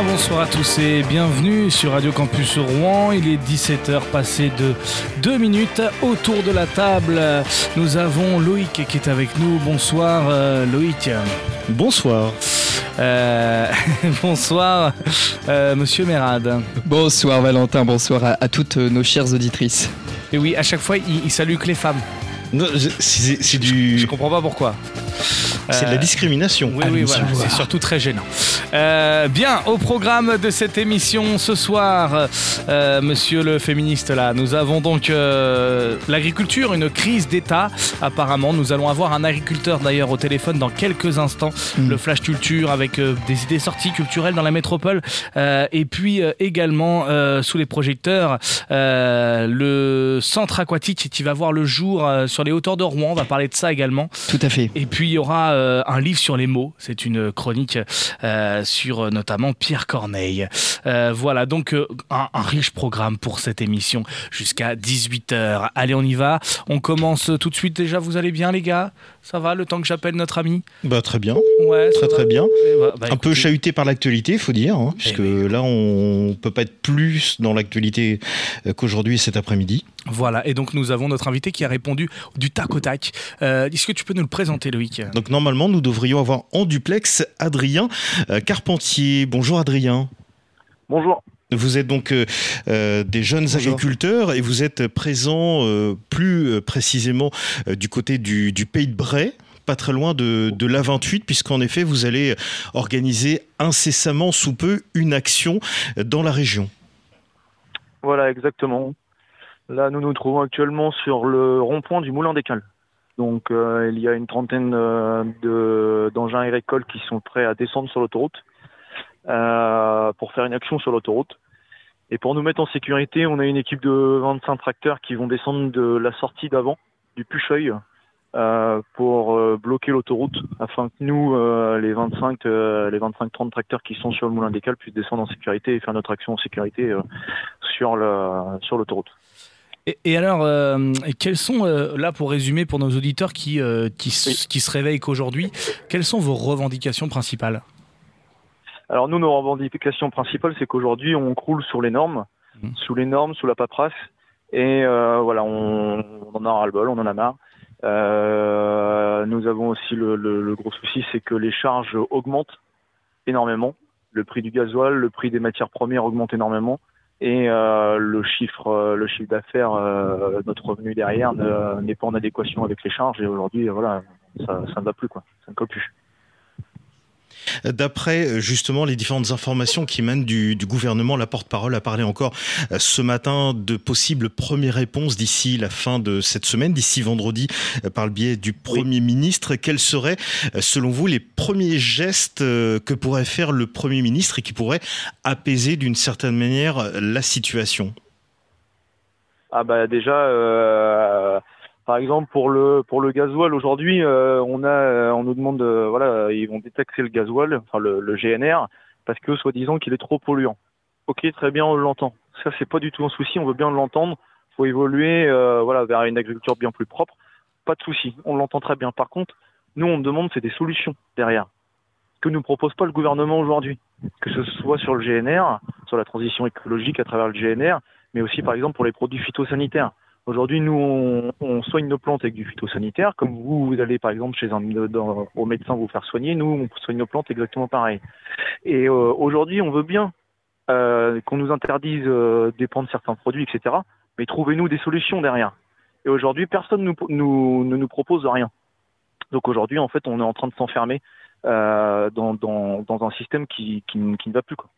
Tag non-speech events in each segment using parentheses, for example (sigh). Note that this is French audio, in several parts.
Bien, bonsoir à tous et bienvenue sur Radio Campus Rouen. Il est 17h passé de 2 minutes. Autour de la table, nous avons Loïc qui est avec nous. Bonsoir euh, Loïc. Bonsoir. Euh, (laughs) bonsoir euh, Monsieur Mérad. Bonsoir Valentin, bonsoir à, à toutes nos chères auditrices. Et oui, à chaque fois, il, il salue que les femmes. Non, je- C'est c'est du. Je comprends pas pourquoi. C'est de la Euh, discrimination. Oui, oui, voilà, c'est surtout très gênant. Euh, bien, au programme de cette émission ce soir, euh, monsieur le féministe, là, nous avons donc l'agriculture, une crise d'État, apparemment. Nous allons avoir un agriculteur d'ailleurs au téléphone dans quelques instants. Mm. Le Flash Culture avec euh, des idées sorties culturelles dans la métropole. Euh, et puis euh, également, sous les projecteurs, le centre aquatique qui va voir le jour sur les hauteurs de Rouen. On va parler de ça également. Tout à fait. Et puis il y aura euh, un livre sur les mots. C'est une chronique euh, sur euh, notamment Pierre Corneille. Voilà donc un, un riche programme pour cette émission jusqu'à 18h. Allez, on y va. On commence tout de suite déjà. Vous allez bien les gars? Ça va le temps que j'appelle notre ami Bah, très bien, Ouais, très va très bien. Eh bah, bah, Un peu chahuté par l'actualité, il faut dire, hein, puisque oui. là, on peut pas être plus dans l'actualité euh, qu'aujourd'hui et cet après-midi. Voilà. Et donc nous avons notre invité qui a répondu du tac au tac. Euh, Est-ce que tu peux nous le présenter, Loïc? Donc, normalement, nous devrions avoir en duplex Adrien euh, Carpentier. Bonjour, Adrien. Bonjour. Vous êtes donc euh, euh, des jeunes Bonjour. agriculteurs et vous êtes présents euh, plus précisément euh, du côté du, du pays de Bray, pas très loin de, de l'A28, puisqu'en effet vous allez organiser incessamment sous peu une action dans la région. Voilà, exactement. Là, nous nous trouvons actuellement sur le rond-point du Moulin des Cales. Donc, euh, il y a une trentaine de- d'engins agricoles qui sont prêts à descendre sur l'autoroute euh, pour faire une action sur l'autoroute. Et pour nous mettre en sécurité, on a une équipe de 25 tracteurs qui vont descendre de la sortie d'avant, du Pucheuil, euh, pour euh, bloquer l'autoroute, afin que nous, euh, les 25, euh, les 25-30 tracteurs qui sont sur le Moulin des Cales, puissent descendre en sécurité et faire notre action en sécurité sur sur l'autoroute. Et, et alors, euh, quels sont, euh, là pour résumer pour nos auditeurs qui, euh, qui, Oui. qui se réveillent qu'aujourd'hui, quelles sont vos revendications principales? Alors nous, nos revendications principales, c'est qu'aujourd'hui, on croule sur les normes, Mhm. sous les normes, sous la paperasse, et euh, voilà, on, on en a ras-le-bol, on en a marre. Euh, nous avons aussi le, le- le gros souci, c'est que les charges augmentent énormément. Le prix du gasoil, le prix des matières premières augmente énormément, et euh, le chiffre, euh, le chiffre d'affaires, euh, notre revenu derrière ne- n'est pas en adéquation avec les charges. Et aujourd'hui, voilà, ça, ça ne va plus, quoi. Ça ne colle plus. D'après euh, justement les différentes informations qui émanent du, du gouvernement, la porte-parole a parlé encore euh, ce matin de possibles premières réponses d'ici la fin de cette semaine, d'ici vendredi, euh, par le biais du Premier ministre. Quels seraient, selon vous, les premiers gestes que pourrait faire le Premier ministre et qui pourraient apaiser d'une certaine manière la situation? Ah bah déjà, euh, par exemple pour le pour le gasoil aujourd'hui, euh, on a euh, on nous demande euh, voilà ils vont détaxer le gasoil, enfin le, GNR parce que soi-disant qu'il est trop polluant. Ok très bien on l'entend. Ça c'est pas du tout un souci, on veut bien l'entendre. Faut évoluer voilà vers une agriculture bien plus propre. Pas de souci, on l'entend très bien. Par contre, nous on demande c'est des solutions derrière que nous propose pas le gouvernement aujourd'hui, que ce soit sur le GNR, sur la transition écologique à travers le GNR, mais aussi par exemple pour les produits phytosanitaires. Aujourd'hui, nous, on, soigne nos plantes avec du phytosanitaire, comme vous, vous allez par exemple chez un au médecin vous faire soigner, nous, on soigne nos plantes exactement pareil. Et euh, aujourd'hui, on veut bien euh, qu'on nous interdise euh, de prendre certains produits, etc. Mais trouvez-nous des solutions derrière. Et aujourd'hui, personne nous, nous, ne nous propose rien. Donc aujourd'hui, en fait, on est en train de s'enfermer euh, dans, dans, dans un système qui, qui, qui ne va plus. Quoi.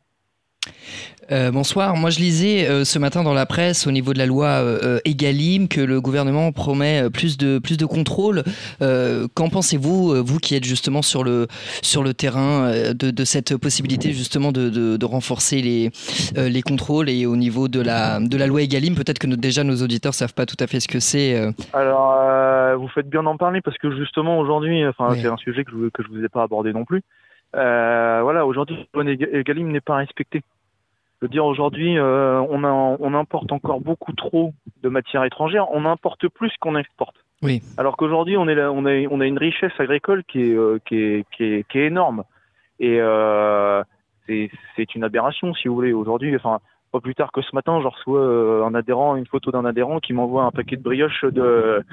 Euh, bonsoir. Moi, je lisais euh, ce matin dans la presse, au niveau de la loi euh, Egalim, que le gouvernement promet plus de plus de contrôle. Qu'en pensez-vous, vous qui êtes justement sur le sur le terrain, de, de cette possibilité justement de, de, de renforcer les les contrôles et au niveau de la de la loi Egalim, peut-être que nos- déjà nos auditeurs savent pas tout à fait ce que c'est. Alors, vous faites bien d'en parler parce que justement aujourd'hui, enfin, Oui. c'est un sujet que je, que je vous ai pas abordé non plus. Euh, voilà, aujourd'hui, Egalim n'est pas respectée. Je veux dire, aujourd'hui, euh, on, importe encore beaucoup trop de matières étrangères. On importe plus qu'on exporte. Oui. Alors qu'aujourd'hui, on, est là- on, a, on a une richesse agricole qui est, euh, qui est, qui est, qui est énorme. Et, euh, c'est une aberration, si vous voulez. Aujourd'hui, enfin, pas plus tard que ce matin, je reçois euh, un adhérent, une photo d'un adhérent qui m'envoie un paquet de brioches de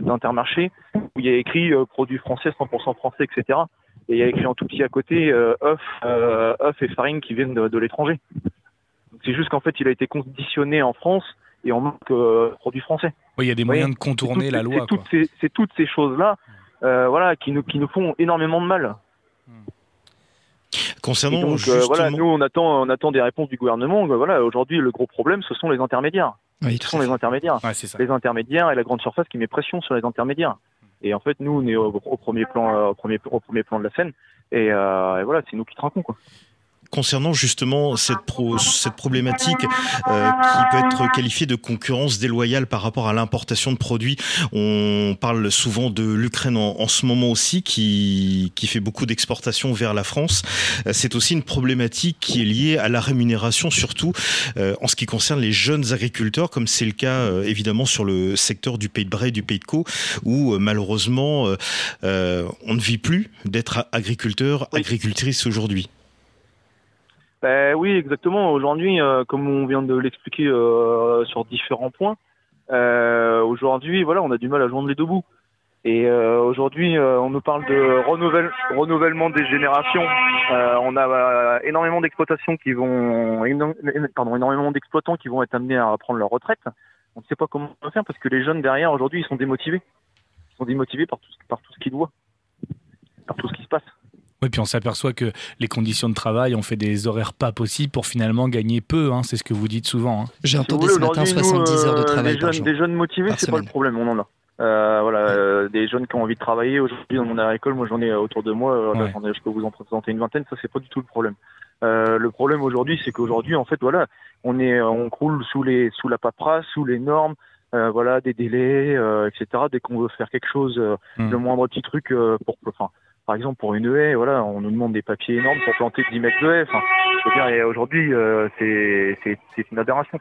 d'Intermarché où il y a écrit euh, produits français, 100% français, etc. Et il y a écrit en tout petit à côté euh, œufs, euh, et farine qui viennent de, de l'étranger. C'est juste qu'en fait, il a été conditionné en France et on manque euh, produits français. Oui, il y a des moyens de contourner la loi. C'est toutes, ces, toutes ces choses-là, euh, voilà, qui nous qui nous font énormément de mal. Concernant donc, justement... euh, voilà, nous on attend, on attend des réponses du gouvernement. Voilà, aujourd'hui le gros problème, ce sont les intermédiaires. Oui, ce sont les intermédiaires. Ouais, c'est ça. Les intermédiaires et la grande surface qui met pression sur les intermédiaires. Et en fait, nous on est au, premier plan, euh, au premier, au premier plan de la scène. Et, euh, et voilà, c'est nous qui trinquons quoi concernant justement cette, pro, cette problématique euh, qui peut être qualifiée de concurrence déloyale par rapport à l'importation de produits. On parle souvent de l'Ukraine en, en, ce moment aussi, qui, qui fait beaucoup d'exportations vers la France. Euh, c'est aussi une problématique qui est liée à la rémunération, surtout euh, en ce qui concerne les jeunes agriculteurs, comme c'est le cas euh, évidemment sur le secteur du Pays de Bray, du Pays de Caux, où malheureusement on ne vit plus d'être agriculteur, agricultrice aujourd'hui. Ben oui, exactement. Aujourd'hui, euh, comme on vient de l'expliquer euh, sur différents points, euh, aujourd'hui, voilà, on a du mal à joindre les deux bouts. Et euh, aujourd'hui, on nous parle de renouvelle, renouvellement des générations. on a énormément d'exploitations qui vont, pardon, énormément d'exploitants qui vont être amenés à prendre leur retraite. On ne sait pas comment faire parce que les jeunes derrière aujourd'hui, ils sont démotivés. Ils sont démotivés par tout, par tout ce qu'ils voient, par tout ce qui se passe. Oui, puis on s'aperçoit que les conditions de travail ont fait des horaires pas possibles pour finalement gagner peu. Hein, c'est ce que vous dites souvent. Hein. J'ai entendu si ce matin 70 heures de travail des jeunes, jour, des jeunes motivés, c'est pas le problème, on en a. Euh, voilà, euh, des jeunes qui ont envie de travailler. Aujourd'hui, dans mon agricole, moi j'en ai autour de moi. Ouais. Là, je peux vous en présenter une vingtaine. Ça, c'est pas du tout le problème. Euh, le problème aujourd'hui, c'est qu'aujourd'hui, en fait, voilà, on est, on croule sous les, sous la paperasse, sous les normes. Euh, voilà, des délais, euh, etc. Dès qu'on veut faire quelque chose, mmh. le moindre petit truc pour, enfin, par exemple, pour une haie, voilà, on nous demande des papiers énormes pour planter 10 mètres de haie. Enfin, je veux dire, aujourd'hui, euh, c'est une aberration.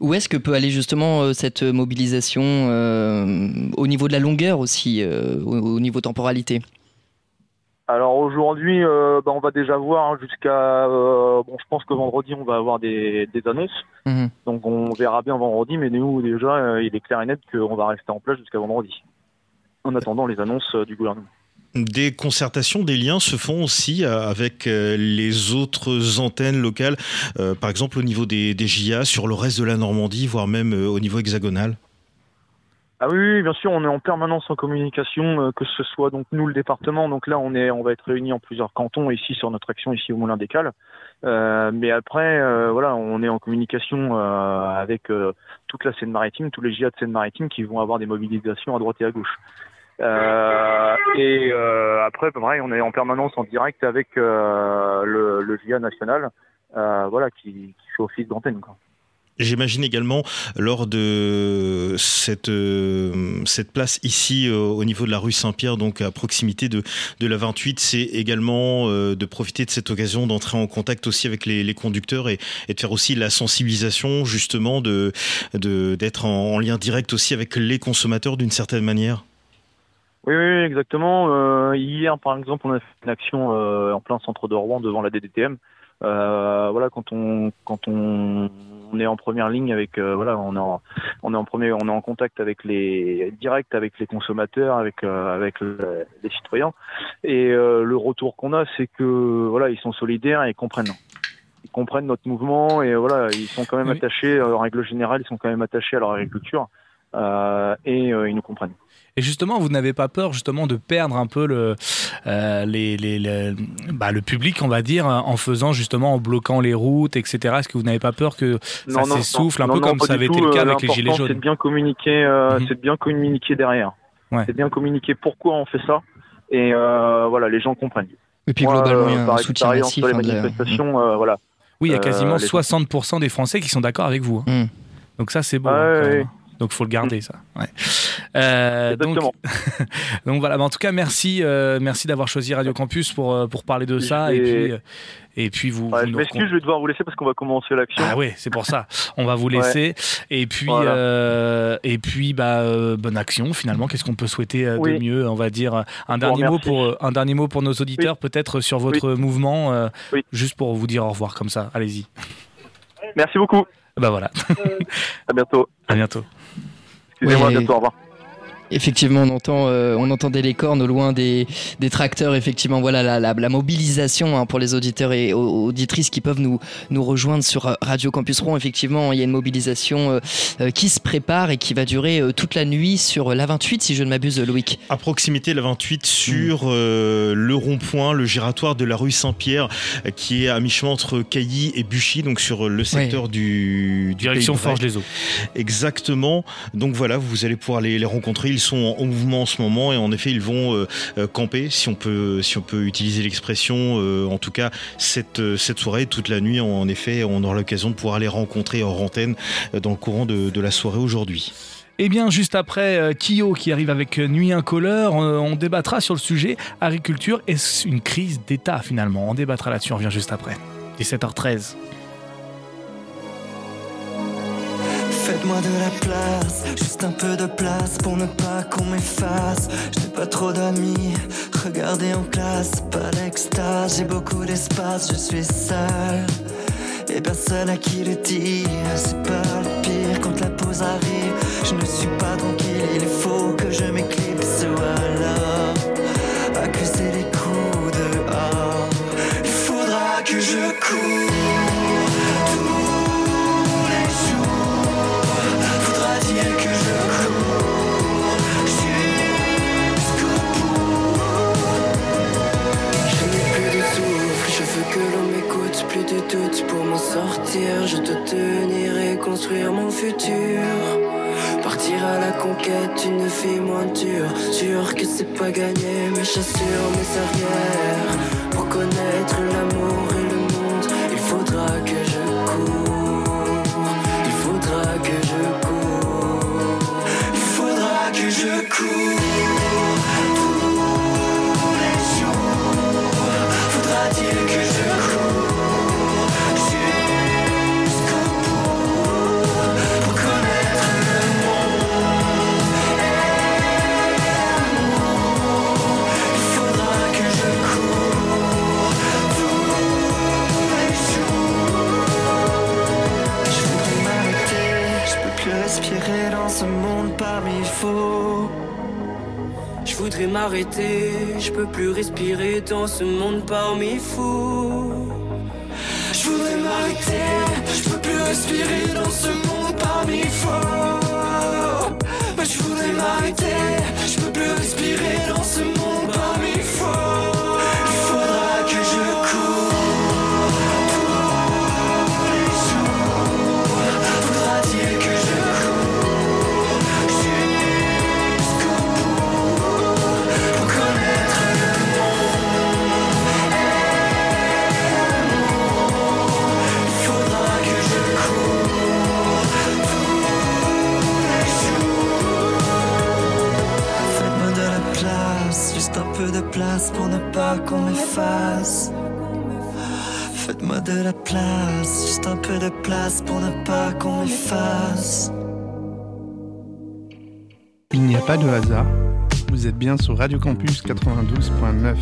Où est-ce que peut aller justement euh, cette mobilisation euh, au niveau de la longueur aussi, euh, au, au, niveau temporalité? Alors aujourd'hui, euh, bah, on va déjà voir hein, jusqu'à. Bon, je pense que vendredi, on va avoir des, des annonces. Mmh. Donc on verra bien vendredi, mais nous, déjà, il est clair et net qu'on va rester en place jusqu'à vendredi, en attendant les annonces du gouvernement. Des concertations, des liens se font aussi avec les autres antennes locales, euh, par exemple au niveau des, des sur le reste de la Normandie, voire même au niveau hexagonal ah oui, bien sûr, on est en permanence en communication, euh, que ce soit donc nous le département. Donc là, on est, on va être réunis en plusieurs cantons ici sur notre action ici au Moulin des Cales. Euh, mais après, euh, voilà, on est en communication euh, avec toute la Seine-Maritime, tous les JA de Seine-Maritime qui vont avoir des mobilisations à droite et à gauche. Euh, et euh, après, pareil, on est en permanence en direct avec euh, le, le GIA national, voilà, qui, qui fait office d'antenne. J'imagine également lors de cette euh, cette place ici euh, au niveau de la rue Saint-Pierre, donc à proximité de de la 28, c'est également euh, de profiter de cette occasion d'entrer en contact aussi avec les, les conducteurs et, et, de faire aussi la sensibilisation justement de de d'être en, en lien direct aussi avec les consommateurs d'une certaine manière. Oui, oui, exactement. Euh, hier, par exemple, on a fait une action euh, en plein centre de Rouen devant la DDTM. Euh, voilà, quand on quand on, on, est en première ligne avec euh, voilà, on est en, on est en premier, on est en contact avec les direct avec les consommateurs, avec euh, avec le, les citoyens. Et euh, le retour qu'on a, c'est que voilà, ils sont solidaires et comprennent ils comprennent notre mouvement et voilà, ils sont quand même oui. attachés, en règle générale, ils sont quand même attachés à leur agriculture euh, et euh, ils nous comprennent. Et justement, vous n'avez pas peur justement de perdre un peu le, euh, les, les, les bah, le public, on va dire, en faisant justement, en bloquant les routes, etc. Est-ce que vous n'avez pas peur que ça s'essouffle un non, peu non, comme ça avait été le cas avec les Gilets jaunes? C'est de bien communiquer, euh, mmh. c'est de bien communiquer derrière. Ouais. C'est de bien communiquer pourquoi on fait ça. Et euh, voilà, les gens comprennent. Et puis globalement, il y a un soutien massif. Les manifestations, mmh. voilà. Oui, il y a quasiment 60% des Français qui sont d'accord avec vous. Mmh. Donc ça, c'est bon. Ah, hein, ouais, Donc faut le garder ça. Ouais. Euh, donc, (laughs) donc, voilà. Mais en tout cas, merci, euh, merci d'avoir choisi Radio Campus pour euh, pour parler de ça. Et puis et puis vous. Ouais, je m'excuse, je vais devoir vous laisser parce qu'on va commencer l'action. Ah oui, c'est pour ça. On va vous laisser. Et puis euh, et puis bah euh, bonne action finalement. Qu'est-ce qu'on peut souhaiter euh, de mieux On va dire un dernier mot pour un dernier mot pour nos auditeurs peut-être sur votre mouvement, juste pour vous dire au revoir comme ça. Allez-y. Merci beaucoup. Bah voilà. à bientôt. (laughs) À bientôt. Excusez-moi, à bientôt. Au revoir. Effectivement, on entend, euh, on entendait les cornes au loin des, des tracteurs. Effectivement, voilà la, la, la mobilisation hein, pour les auditeurs et auditrices qui peuvent nous nous rejoindre sur euh, Radio Campus Rouen. Effectivement, il y a une mobilisation euh, qui se prépare et qui va durer toute la nuit sur la 28, si je ne m'abuse, Loïc. À proximité, la 28 sur mmh. le rond-point, le giratoire de la rue Saint-Pierre, qui est à mi-chemin entre Cailly et Buchy, donc sur le secteur du, du direction Forge les Eaux. Exactement. Donc voilà, vous allez pouvoir les, les rencontrer. Ils sont en mouvement en ce moment et en effet ils vont euh, euh, camper si on peut si on peut utiliser l'expression euh, en tout cas cette cette soirée toute la nuit en effet on aura l'occasion de pouvoir les rencontrer en antenne dans le courant de, de la soirée aujourd'hui. Et eh bien, juste après Kyo qui arrive avec Nuit incolore, on débattra sur le sujet agriculture. Est-ce une crise d'État finalement On débattra là-dessus, on revient juste après. 17h13. Faites-moi de la place, juste un peu de place pour ne pas qu'on m'efface. Je n'ai pas trop d'amis, regardez en classe, pas l'extase. J'ai beaucoup d'espace, je suis seul. Et personne à qui le dire, c'est pas le pire quand la pause arrive. Je ne suis pas tranquille, il faut que je m'éclipse ou alors accuser les coups dehors. Il faudra que je cours. Pas gagné, mes chassures, mes arrières. Je peux plus respirer dans ce monde parmi fous. Je voudrais m'arrêter, je peux plus respirer dans ce monde place pour ne pas qu'on m'efface. Faites-moi de la place, juste un peu de place pour ne pas qu'on m'efface. Il n'y a pas de hasard. Vous êtes bien sur Radio Campus 92.9.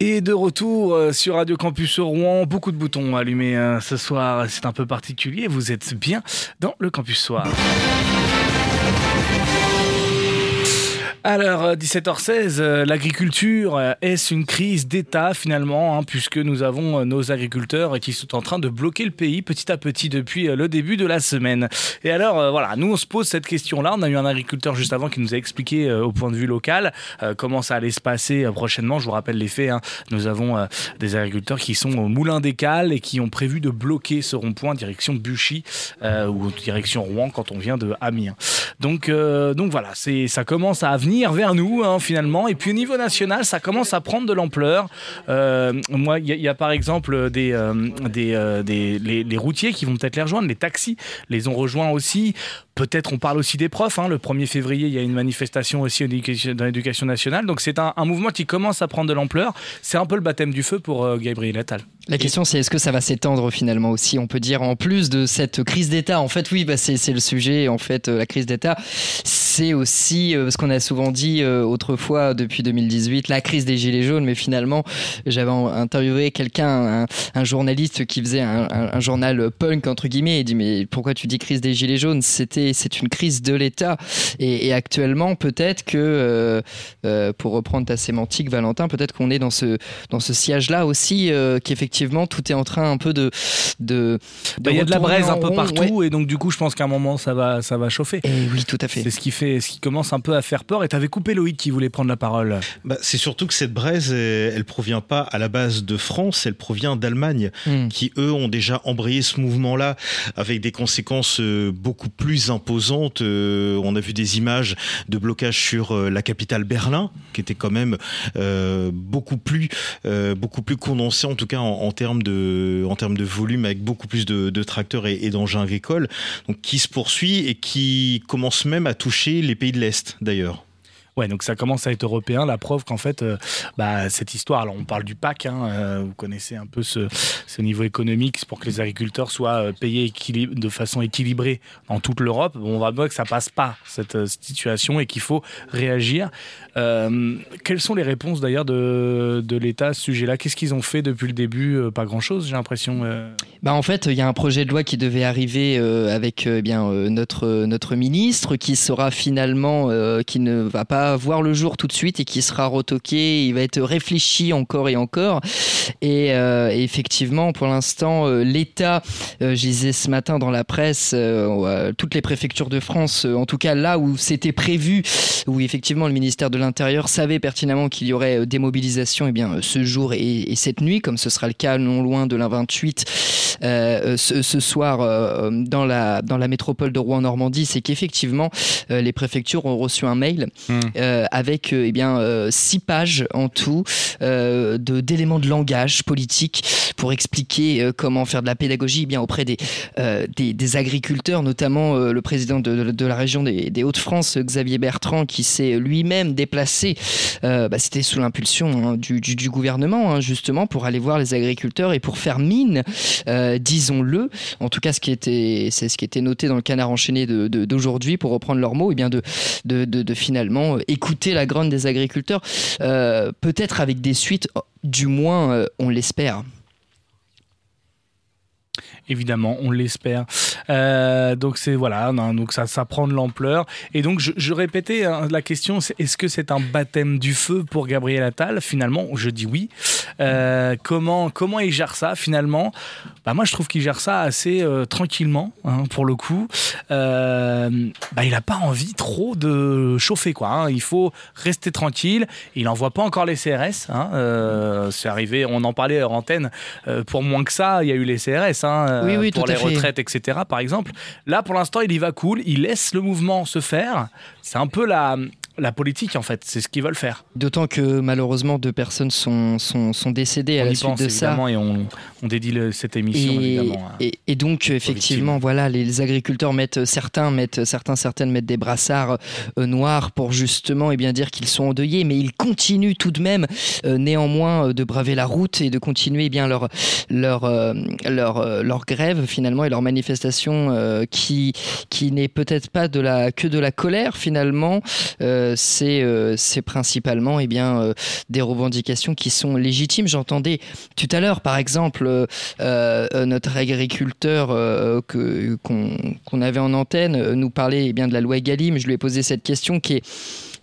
Et de retour euh, sur Radio Campus Rouen, beaucoup de boutons allumés euh, ce soir, c'est un peu particulier, vous êtes bien dans le Campus Soir. Alors, 17h16, euh, l'agriculture, euh, est-ce une crise d'État finalement, hein, puisque nous avons euh, nos agriculteurs qui sont en train de bloquer le pays petit à petit depuis le début de la semaine? Et alors, voilà, nous on se pose cette question-là. On a eu un agriculteur juste avant qui nous a expliqué au point de vue local comment ça allait se passer prochainement. Je vous rappelle les faits. Hein. Nous avons des agriculteurs qui sont au Moulin des Cales et qui ont prévu de bloquer ce rond-point direction Buchy ou direction Rouen quand on vient de Amiens. Donc, donc voilà, ça commence à venir venir vers nous hein, finalement. Et puis au niveau national, ça commence à prendre de l'ampleur. moi, il y, a par exemple des, des, des les, routiers qui vont peut-être les rejoindre, les taxis les ont rejoints aussi. Peut-être on parle aussi des profs. Hein. Le 1er février, il y a une manifestation aussi dans l'éducation nationale. Donc c'est un, mouvement qui commence à prendre de l'ampleur. C'est un peu le baptême du feu pour euh, Gabriel Attal. La question, c'est est-ce que ça va s'étendre finalement aussi? On peut dire en plus de cette crise d'État, en fait, oui, bah, c'est le sujet. En fait, euh, la crise d'État, c'est aussi euh, ce qu'on a souvent dit euh, autrefois depuis 2018, la crise des gilets jaunes. Mais finalement, j'avais interviewé quelqu'un, un, journaliste qui faisait un, journal punk entre guillemets, et dit mais pourquoi tu dis crise des gilets jaunes? C'était c'est une crise de l'État. Et, actuellement, peut-être que pour reprendre ta sémantique, Valentin, peut-être qu'on est dans ce dans ce siège-là aussi, qu'effectivement effectivement, tout est en train un peu de. de, bah, il y a de la braise un peu partout, et donc du coup, je pense qu'à un moment, ça va, ça va chauffer. Et oui, tout à fait. C'est ce qui fait, ce qui commence un peu à faire peur. Et tu avais coupé Loïc qui voulait prendre la parole. Bah, c'est surtout que cette braise, elle, elle, provient pas à la base de France, elle provient d'Allemagne, hmm. qui eux ont déjà embrayé ce mouvement-là avec des conséquences euh, beaucoup plus imposantes. Euh, on a vu des images de blocage sur euh, la capitale Berlin, qui était quand même beaucoup plus, beaucoup plus condensée, en tout cas en, en termes de, en termes de volume avec beaucoup plus de, tracteurs et, et d'engins agricoles, donc qui se poursuit et qui commence même à toucher les pays de l'Est d'ailleurs. Ouais, donc ça commence à être européen. La preuve qu'en fait, euh, bah, cette histoire, alors on parle du PAC, hein, euh, vous connaissez un peu ce, niveau économique, pour que les agriculteurs soient euh, payés de façon équilibrée dans toute l'Europe. on va voir que ça passe pas cette, situation et qu'il faut réagir. quelles sont les réponses d'ailleurs de, de l'État à ce sujet-là? Qu'est-ce qu'ils ont fait depuis le début? Pas grand-chose, j'ai l'impression. Bah en fait, il y a un projet de loi qui devait arriver avec eh bien notre notre ministre, qui sera finalement qui ne va pas voir le jour tout de suite et qui sera retoqué. Il va être réfléchi encore et encore. Et, euh, effectivement, pour l'instant, euh, l'État, euh, je disais ce matin dans la presse, toutes les préfectures de France, en tout cas là où c'était prévu, où effectivement le ministère de l'Intérieur savait pertinemment qu'il y aurait des mobilisations, et eh bien ce jour et, cette nuit, comme ce sera le cas non loin de la 28 ce, soir dans la dans la métropole de Rouen-Normandie, c'est qu'effectivement les préfectures ont reçu un mail mmh. Euh, avec euh, eh bien euh, six pages en tout de d'éléments de langage politique pour expliquer comment faire de la pédagogie eh bien auprès des, des, agriculteurs, notamment le président de, la région des, Hauts-de-France, Xavier Bertrand, qui s'est lui-même déplacé. Bah, c'était sous l'impulsion hein, du, du, gouvernement, hein, justement, pour aller voir les agriculteurs et pour faire mine, disons-le. En tout cas, ce qui était, c'est ce qui était noté dans le canard enchaîné d'aujourd'hui, pour reprendre leurs mots, eh bien de, de, de finalement écouter la grogne des agriculteurs, euh, peut-être avec des suites, du moins euh, on l'espère. Évidemment, on l'espère. Euh, donc c'est voilà, donc ça, prend de l'ampleur. Et donc je, répétais hein, la question, est-ce que c'est un baptême du feu pour Gabriel Attal? Finalement, je dis oui. Euh, comment comment il gère ça finalement? Bah moi je trouve qu'il gère ça assez euh, tranquillement hein, pour le coup. bah il n'a pas envie trop de chauffer quoi. Hein. Il faut rester tranquille. Il n'envoie pas encore les CRS. C'est arrivé, on en parlait en antenne. pour moins que ça, il y a eu les CRS. Euh, pour les retraites, etc. Par exemple. Là, pour l'instant, il y va cool. Il laisse le mouvement se faire. C'est un peu la, la politique, en fait. C'est ce qu'ils veulent faire. D'autant que malheureusement, deux personnes sont, sont, sont décédées à la suite de ça. Et on, on dédie cette émission, et, évidemment. Et, donc, effectivement, voilà, les agriculteurs mettent, certains mettent, certains, certaines mettent des brassards euh, noirs pour justement et eh bien dire qu'ils sont endeuillés, mais ils continuent tout de même, euh, néanmoins, euh, de braver la route et de continuer eh bien leur, leur, leur, leur grève finalement et leur manifestation qui, qui n'est peut-être pas de la, que de la colère finalement. Euh, c'est principalement eh euh, des revendications qui sont légitimes. J'entendais tout à l'heure, par exemple, euh, notre agriculteur qu'on avait en antenne nous parler eh de la loi Egalim. Je lui ai posé cette question qui est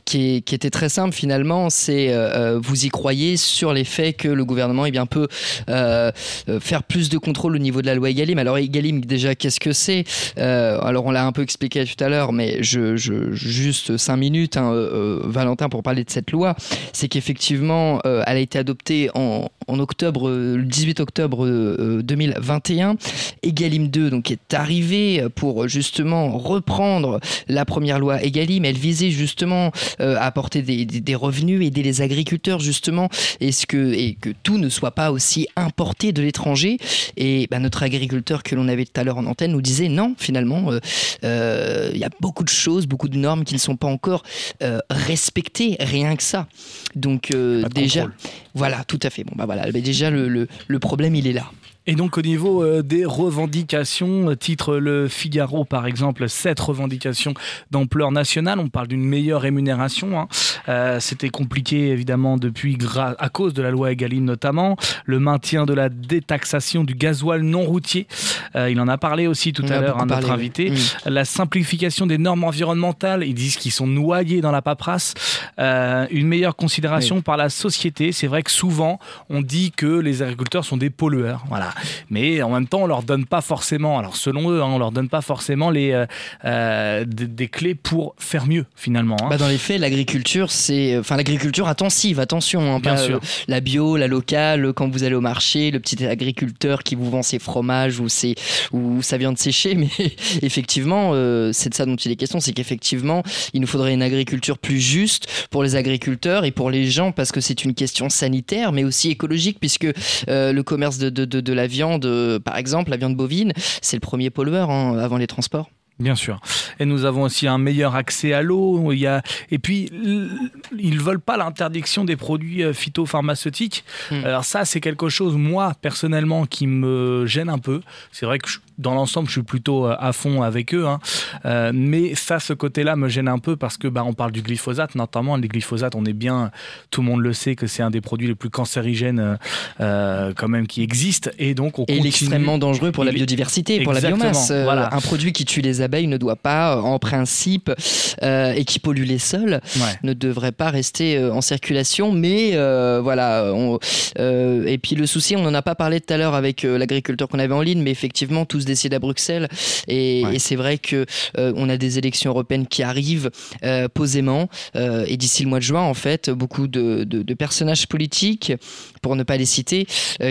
qui, était très simple finalement, c'est euh, euh, vous y croyez sur les faits que le gouvernement eh bien, peut euh, faire plus de contrôle au niveau de la loi Egalim. Alors Egalim déjà qu'est-ce que c'est? Alors on l'a un peu expliqué tout à l'heure, mais je, juste cinq minutes, hein, Valentin, pour parler de cette loi, c'est qu'effectivement elle a été adoptée en, en octobre, le 18 octobre 2021. Egalim 2 donc est arrivé pour justement reprendre la première loi Egalim. Elle visait justement apporter des, revenus, aider les agriculteurs justement, et, ce que, et que tout ne soit pas aussi importé de l'étranger. Et bah, notre agriculteur que l'on avait tout à l'heure en antenne nous disait non, finalement, il y a beaucoup de choses, beaucoup de normes qui ne sont pas encore respectées, rien que ça. Donc déjà, voilà, tout à fait. Bon bah voilà, déjà le, le problème il est là. Et donc au niveau euh, des revendications, euh, titre le Figaro par exemple, sept revendications d'ampleur nationale. On parle d'une meilleure rémunération. Hein. Euh, C'était compliqué évidemment depuis à cause de la loi Egaline notamment. Le maintien de la détaxation du gasoil non routier. Euh, il en a parlé aussi tout à l'heure à notre invité. La simplification des normes environnementales. Ils disent qu'ils sont noyés dans la paperasse. Euh, une meilleure considération par la société. C'est vrai que souvent on dit que les agriculteurs sont des pollueurs. Voilà mais en même temps, on leur donne pas forcément, alors selon eux, hein, on leur donne pas forcément les, euh, euh, des, clés pour faire mieux finalement. Hein. Bah dans les faits, l'agriculture, c'est, enfin l'agriculture intensive, attention, hein, Bien sûr. Euh, la bio, la locale, quand vous allez au marché, le petit agriculteur qui vous vend ses fromages ou ses ou sa viande séchée, (laughs) mais effectivement, c'est de ça dont il est question, c'est qu'effectivement, il nous faudrait une agriculture plus juste pour les agriculteurs et pour les gens parce que c'est une question sanitaire, mais aussi écologique puisque le commerce de, de, de, de la la viande, euh, par exemple, la viande bovine, c'est le premier pollueur hein, avant les transports. Bien sûr. Et nous avons aussi un meilleur accès à l'eau. Il y a... Et puis, ils veulent pas l'interdiction des produits euh, phytopharmaceutiques. Hmm. Alors ça, c'est quelque chose, moi, personnellement, qui me gêne un peu. C'est vrai que je dans l'ensemble, je suis plutôt euh, à fond avec eux. Hein. Euh, mais ça, ce côté-là me gêne un peu parce que bah, on parle du glyphosate, notamment. Le glyphosate, on est bien, tout le monde le sait, que c'est un des produits les plus cancérigènes euh, quand même qui existent. Et donc, on et il est extrêmement dangereux pour la biodiversité, pour la biomasse. Voilà. Un produit qui tue les abeilles ne doit pas, en principe, et qui pollue les sols, ne devrait pas rester en circulation. Mais voilà. et puis le souci, on n'en a pas parlé tout à l'heure avec l'agriculteur qu'on avait en ligne, mais effectivement, tous décider à Bruxelles. Et, c'est vrai que euh, on a des élections européennes qui arrivent euh, posément. Euh, et d'ici le mois de juin, en fait, beaucoup de, personnages politiques, pour ne pas les citer,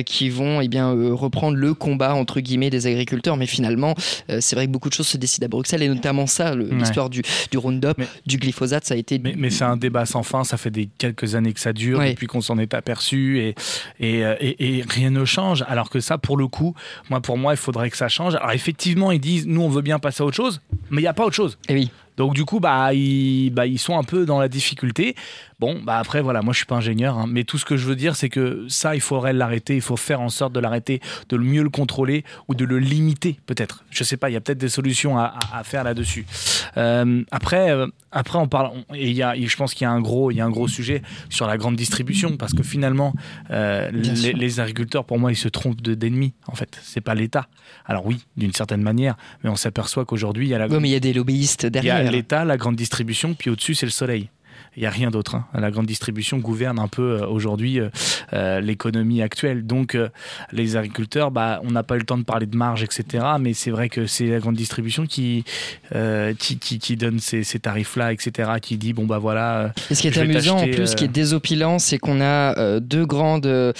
qui vont eh bien reprendre le combat entre guillemets des agriculteurs. Mais finalement, c'est vrai que beaucoup de choses se décident à Bruxelles, et notamment ça, l'histoire du, du Roundup, du glyphosate, ça a été. Mais, c'est un débat sans fin. Ça fait des quelques années que ça dure, depuis qu'on s'en est aperçu, et, et, et, et rien ne change. Alors que ça, pour le coup, moi, pour moi, il faudrait que ça change alors effectivement, ils disent, nous, on veut bien passer à autre chose, mais il n'y a pas autre chose. Et eh oui. Donc du coup, bah ils, bah, ils sont un peu dans la difficulté. Bon, bah après, voilà, moi je suis pas ingénieur, hein, mais tout ce que je veux dire, c'est que ça, il faudrait l'arrêter, il faut faire en sorte de l'arrêter, de mieux le contrôler ou de le limiter, peut-être. Je sais pas, il y a peut-être des solutions à, faire là-dessus. Euh, après, euh, après, on parle, et il y a, je pense qu'il y a un gros, y a un gros sujet sur la grande distribution, parce que finalement, euh, les, agriculteurs, pour moi, ils se trompent d'ennemis, en fait. C'est pas l'État. Alors oui, d'une certaine manière, mais on s'aperçoit qu'aujourd'hui, il y a la. mais il y a des lobbyistes derrière l'État, la grande distribution, puis au-dessus, c'est le soleil. Il n'y a rien d'autre. Hein. La grande distribution gouverne un peu euh, aujourd'hui euh, euh, l'économie actuelle. Donc, les agriculteurs, bah, on n'a pas eu le temps de parler de marge, etc. Mais c'est vrai que c'est la grande distribution qui, qui, qui, donne ces, ces tarifs-là, etc. Qui dit, bon, bah voilà. Et ce qui est amusant, en plus, ce qui est désopilant, c'est qu'on a deux, grandes,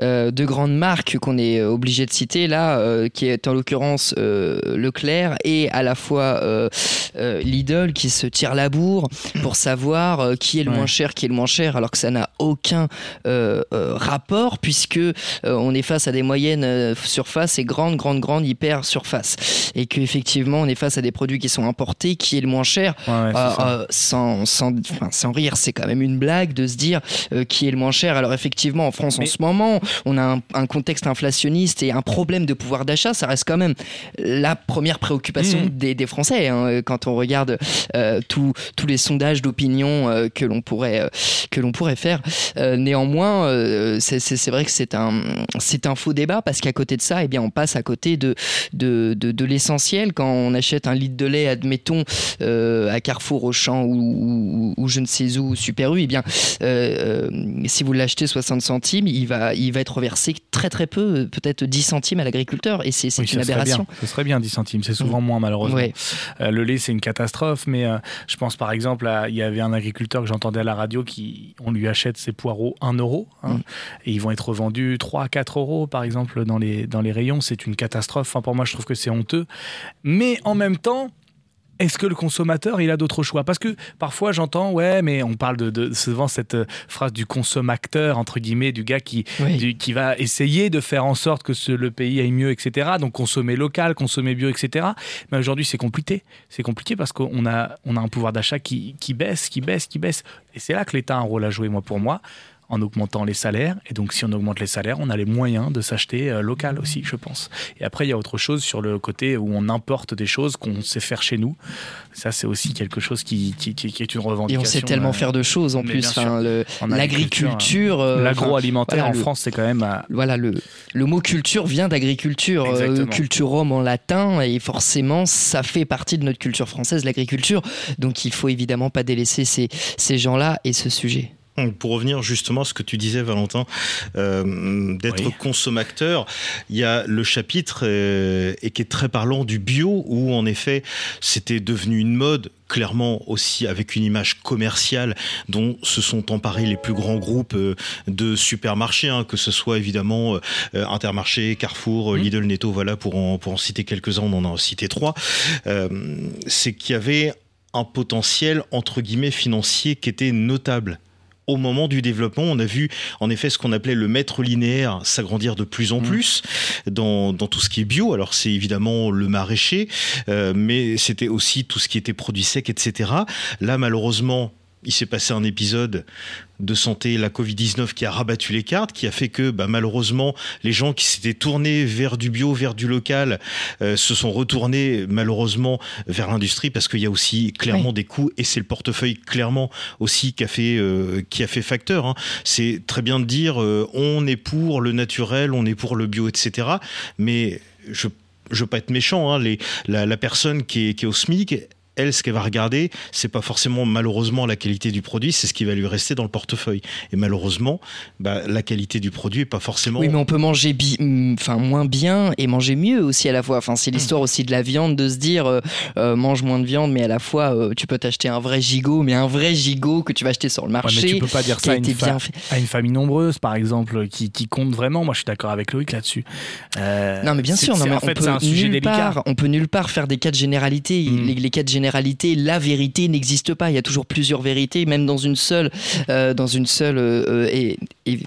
deux grandes marques qu'on est obligé de citer là, qui est en l'occurrence Leclerc et à la fois Lidl qui se tire la bourre pour savoir euh, qui est le moins cher, qui est le moins cher, alors que ça n'a aucun euh, euh, rapport puisque on est face à des moyennes surfaces et grandes, grandes, grandes hyper surfaces et qu'effectivement on est face à des produits qui sont importés, qui est le moins cher. sans, sans, sans, rire, c'est quand même une blague de se dire qui est le moins cher. Alors effectivement, en France en ce moment, on a un, contexte inflationniste et un problème de pouvoir d'achat. Ça reste quand même la première préoccupation mmh. des, des, Français hein, quand on regarde tous les sondages d'opinion euh, que l'on pourrait euh, que l'on pourrait faire. Euh, néanmoins, c'est vrai que c'est un c'est un faux débat parce qu'à côté de ça, eh bien, on passe à côté de de, de, l'essentiel quand on achète un litre de lait, admettons à Carrefour, Auchan ou, ou, je ne sais où, Super U. Eh bien, si vous l'achetez 60 centimes, il va il va être reversé très très peu, peut-être 10 centimes à l'agriculteur et c'est une aberration. Ce serait bien 10 centimes, c'est souvent mm. moins malheureusement. le lait c'est une catastrophe, mais je pense par exemple il y avait un agriculteur agriculteur que j'entendais à la radio qui, on lui achète ses poireaux 1 euro hein, Mm. et ils vont être revendus 3 à 4 euros par exemple dans les, dans les rayons. C'est une catastrophe. Enfin, pour moi, je trouve que c'est honteux. Mais en même temps, est-ce que le consommateur, il a d'autres choix? Parce que parfois, j'entends, ouais, mais on parle de, de souvent cette euh, phrase du consommateur, entre guillemets, du gars qui, Oui. du- qui va essayer de faire en sorte que ce- le pays aille mieux, etc. Donc consommer local, consommer bio, etc. Mais aujourd'hui, c'est compliqué. C'est compliqué parce qu'on a, on a un pouvoir d'achat qui, qui baisse, qui baisse, qui baisse. Et c'est là que l'État a un rôle à jouer, moi, pour moi, en augmentant les salaires. Et donc, si on augmente les salaires, on a les moyens de s'acheter euh, local aussi, je pense. Et après, il y a autre chose sur le côté où on importe des choses qu'on sait faire chez nous. Ça, c'est aussi quelque chose qui, qui, qui- qui est une Et revendication. on sait tellement euh, faire de choses en mais plus. Enfin, en L'agriculture. euh, L'agroalimentaire voilà, en le- France, c'est quand même. Voilà, le, le mot culture vient d'agriculture, euh, culturum en latin, et forcément, ça fait partie de notre culture française, l'agriculture. Donc, il faut évidemment pas délaisser ces, ces gens-là et ce sujet. Pour revenir justement à ce que tu disais, Valentin, euh, d'être Oui. consommateur, il y a le chapitre euh, et qui est très parlant du bio, où en effet c'était devenu une mode clairement aussi avec une image commerciale dont se sont emparés les plus grands groupes euh, de supermarchés, hein, que ce soit évidemment euh, Intermarché, Carrefour, Mmh. Lidl, Netto, voilà pour en, pour en citer quelques-uns, on en a cité trois. Euh, C'est qu'il y avait un potentiel entre guillemets financier qui était notable au moment du développement, on a vu en effet ce qu'on appelait le maître linéaire s'agrandir de plus en Mmh. plus dans, dans tout ce qui est bio. Alors c'est évidemment le maraîcher, euh, mais c'était aussi tout ce qui était produit sec, etc. Là, malheureusement, il s'est passé un épisode de santé, la Covid-19, qui a rabattu les cartes, qui a fait que bah, malheureusement, les gens qui s'étaient tournés vers du bio, vers du local, euh, se sont retournés malheureusement vers l'industrie parce qu'il y a aussi clairement des coûts et c'est le portefeuille clairement aussi qui a fait, euh, qui a fait facteur. hein. C'est très bien de dire euh, on est pour le naturel, on est pour le bio, etc. Mais je je veux pas être méchant, hein, les, la, la personne qui est, qui est au SMIC, elle, ce qu'elle va regarder, c'est pas forcément malheureusement la qualité du produit, c'est ce qui va lui rester dans le portefeuille. Et malheureusement, bah, la qualité du produit est pas forcément. Oui, mais on peut manger bi- hum, enfin, moins bien et manger mieux aussi à la fois. Enfin, c'est l'histoire aussi de la viande, de se dire euh, euh, mange moins de viande, mais à la fois euh, tu peux t'acheter un vrai gigot, mais un vrai gigot que tu vas acheter sur le Ouais, marché. mais tu peux pas dire ça a à une, été fa- bien fait. à une famille nombreuse, par exemple, qui, qui compte vraiment. Moi, je suis d'accord avec Loïc là-dessus. Euh, Non mais bien sûr, non c'est- mais en on fait, peut un sujet nulle délicat. part, on peut nulle part faire des cas de généralité. Mm. Les, les cas de généralité, la vérité n'existe pas. Il y a toujours plusieurs vérités, même dans une seule, euh, euh, et,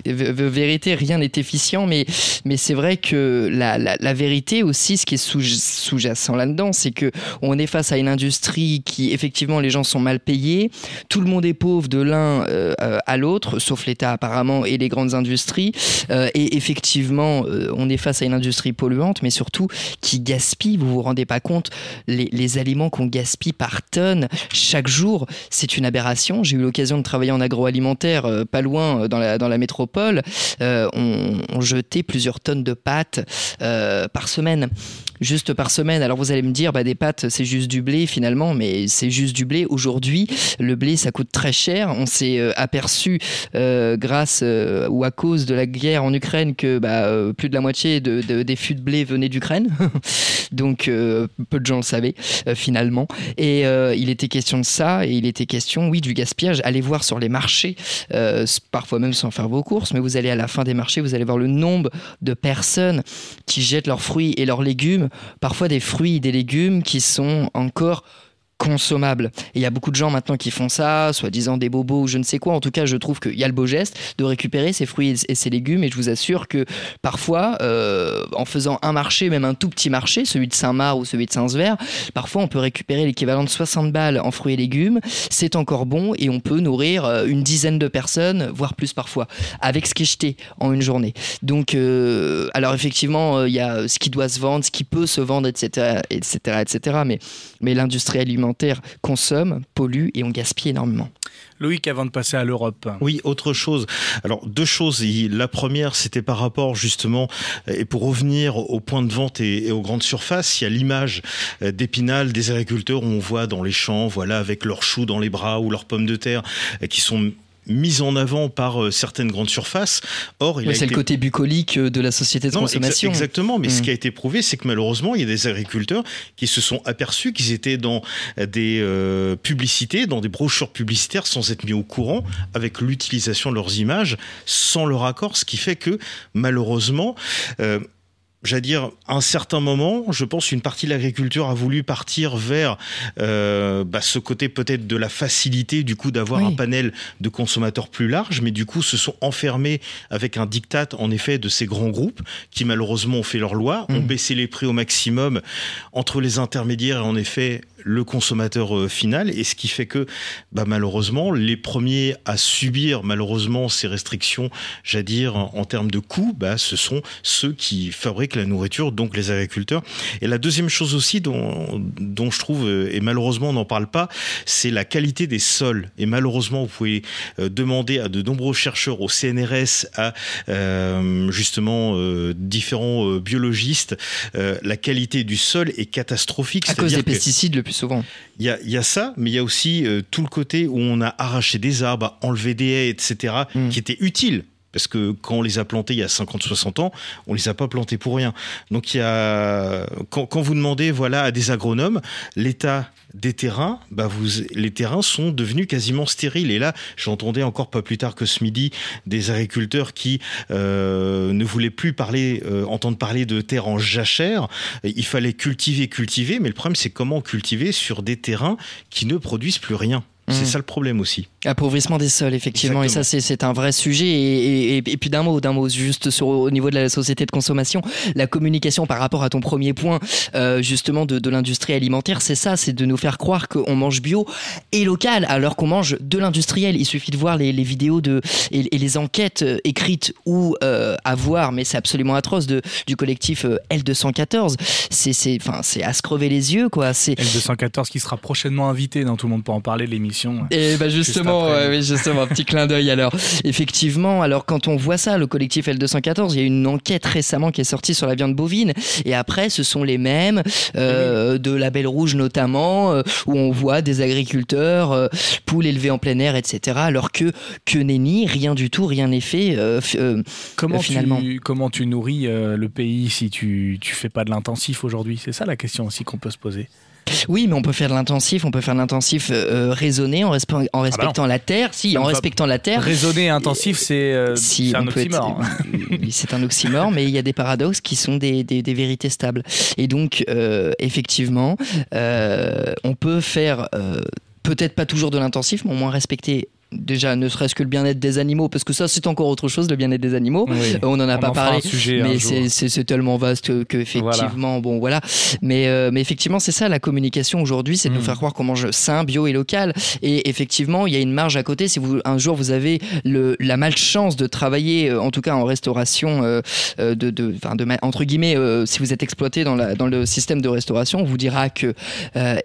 vérité, rien n'est efficient. Mais mais c'est vrai que la, la, vérité aussi, ce qui est sous- sous-jacent là-dedans, c'est que on est face à une industrie qui effectivement les gens sont mal payés, tout le monde est pauvre de l'un euh, à l'autre, sauf l'État apparemment et les grandes industries. Euh, et effectivement, euh, on est face à une industrie polluante, mais surtout qui gaspille. Vous vous rendez pas compte les, les aliments qu'on gaspille par tonne chaque jour, c'est une aberration. J'ai eu l'occasion de travailler en agroalimentaire, pas loin dans la, dans la métropole. Euh, on, on jetait plusieurs tonnes de pâtes euh, par semaine. Juste par semaine. Alors vous allez me dire, bah, des pâtes, c'est juste du blé finalement, mais c'est juste du blé. Aujourd'hui, le blé, ça coûte très cher. On s'est euh, aperçu, euh, grâce ou à cause de la guerre en Ukraine, que bah, plus de la moitié de, de- des fûts de blé venaient d'Ukraine. (laughs) Donc peu de gens le savaient finalement. Et il était question de ça, et il était question, oui, du gaspillage. Allez voir sur les marchés, parfois même sans faire vos courses, mais vous allez à la fin des marchés, vous allez voir le nombre de personnes qui jettent leurs fruits et leurs légumes, parfois des fruits et des légumes qui sont encore consommables. Et il y a beaucoup de gens maintenant qui font ça, soi-disant des bobos ou je ne sais quoi. En tout cas, je trouve qu'il y a le beau geste de récupérer ces fruits et ces légumes. Et je vous assure que parfois, euh, en faisant un marché, même un tout petit marché, celui de Saint-Marc ou celui de Saint-Sever, parfois on peut récupérer l'équivalent de 60 balles en fruits et légumes. C'est encore bon et on peut nourrir euh, une dizaine de personnes, voire plus parfois, avec ce qui est jeté en une journée. Donc, euh, alors effectivement, il y a ce qui doit se vendre, ce qui peut se vendre, etc., etc., etc. Mais, mais l'industrie alimentaire consomme, pollue et on gaspille énormément. Loïc, avant de passer à l'Europe. Oui, autre chose. Alors deux choses. La première, c'était par rapport justement, euh, et pour revenir au point de vente et, et aux grandes surfaces, il y a l'image euh, d'Épinal des agriculteurs où on voit dans les champs, voilà, avec leurs choux dans les bras ou leurs pommes de terre, euh, qui sont mise en avant par euh, certaines grandes surfaces. Or, il Oui, a c'est été le côté bucolique euh, de la société de non, exa- consommation. exactement, mais ce Mm. qui a été prouvé, c'est que malheureusement, il y a des agriculteurs qui se sont aperçus qu'ils étaient dans des euh, publicités, dans des brochures publicitaires sans être mis au courant avec l'utilisation de leurs images, sans leur accord, ce qui fait que malheureusement, euh, J'allais dire, à un certain moment, je pense une partie de l'agriculture a voulu partir vers euh, bah, ce côté peut-être de la facilité, du coup, d'avoir Oui. un panel de consommateurs plus large, mais du coup, se sont enfermés avec un diktat, en effet, de ces grands groupes qui, malheureusement, ont fait leur loi, ont Mhm. baissé les prix au maximum entre les intermédiaires et, en effet, le consommateur euh, final. Et ce qui fait que, bah, malheureusement, les premiers à subir, malheureusement, ces restrictions, j'allais dire, en, termes de coûts, bah, ce sont ceux qui fabriquent la nourriture, donc les agriculteurs. Et la deuxième chose aussi dont, dont je trouve, euh, et malheureusement on n'en parle pas, c'est la qualité des sols. Et malheureusement, vous pouvez euh, demander à de nombreux chercheurs, au CNRS, à euh, justement euh, différents biologistes, euh, la qualité du sol est catastrophique. À cause des que- pesticides le plus souvent. il y a, il y a ça, mais il y a aussi euh, tout le côté où on a arraché des arbres, enlevé des haies, etc., Mm. qui étaient utiles. Parce que quand on les a plantés il y a 50-60 ans, on les a pas plantés pour rien. Donc il quand, vous demandez voilà à des agronomes l'état des terrains, bah les terrains sont devenus quasiment stériles. Et là, j'entendais encore pas plus tard que ce midi des agriculteurs qui euh, ne voulaient plus parler, euh, entendre parler de terre en jachère. Il fallait cultiver, cultiver, mais le problème c'est comment cultiver sur des terrains qui ne produisent plus rien. C'est Mhm. ça le problème aussi. Appauvrissement des sols, effectivement. Et ça, c'est un vrai sujet. Et, et- et puis d'un mot, d'un mot, juste sur, au niveau de la société de consommation, la communication par rapport à ton premier point, euh, justement, de, de l'industrie alimentaire, c'est ça, c'est de nous faire croire qu'on mange bio et local, alors qu'on mange de l'industriel. Il suffit de voir les, les vidéos de, et, et les enquêtes euh, écrites ou euh, à voir, mais c'est absolument atroce, de, du collectif euh, L214. C'est c'est- enfin, c'est à se crever les yeux, quoi. C'est L214 qui sera prochainement invité dans Tout le monde peut en parler, l'émission. Et bah justement, oui, justement, un petit clin d'œil alors. (laughs) Effectivement, alors quand on voit ça, le collectif L214, il y a une enquête récemment qui est sortie sur la viande bovine, et après, ce sont les mêmes, euh, de label rouge notamment, euh, où on voit des agriculteurs, euh, poules élevées en plein air, etc. Alors que que nenni, rien du tout, rien n'est fait. Comment, finalement. tu, comment tu nourris le pays si tu tu fais pas de l'intensif aujourd'hui? C'est ça la question aussi qu'on peut se poser. Oui, mais on peut faire de l'intensif, on peut faire de l'intensif euh, raisonné en, respe- en respectant la terre, si, en respectant la terre. Raisonner et intensif, c'est euh, Si, c'est un oxymore. (laughs) c'est un oxymore, mais il y a des paradoxes qui sont des, des- des vérités stables. Et donc, euh, effectivement, euh, on peut faire euh, peut-être pas toujours de l'intensif, mais au moins respecter déjà ne serait-ce que le bien-être des animaux, parce que ça c'est encore autre chose, le bien-être des animaux. Oui. Euh, On n'en a On pas en parlé, sujet mais c'est- tellement vaste que effectivement, bon voilà. Mais, euh, mais effectivement, c'est ça la communication aujourd'hui, c'est de nous Mm. faire croire qu'on mange sain, bio et local. Et effectivement, il y a une marge à côté. Si vous un jour vous avez le, la malchance de travailler, euh, en tout cas en restauration, euh, de, de, entre guillemets, si vous êtes exploité dans, la, dans le système de restauration, on vous dira que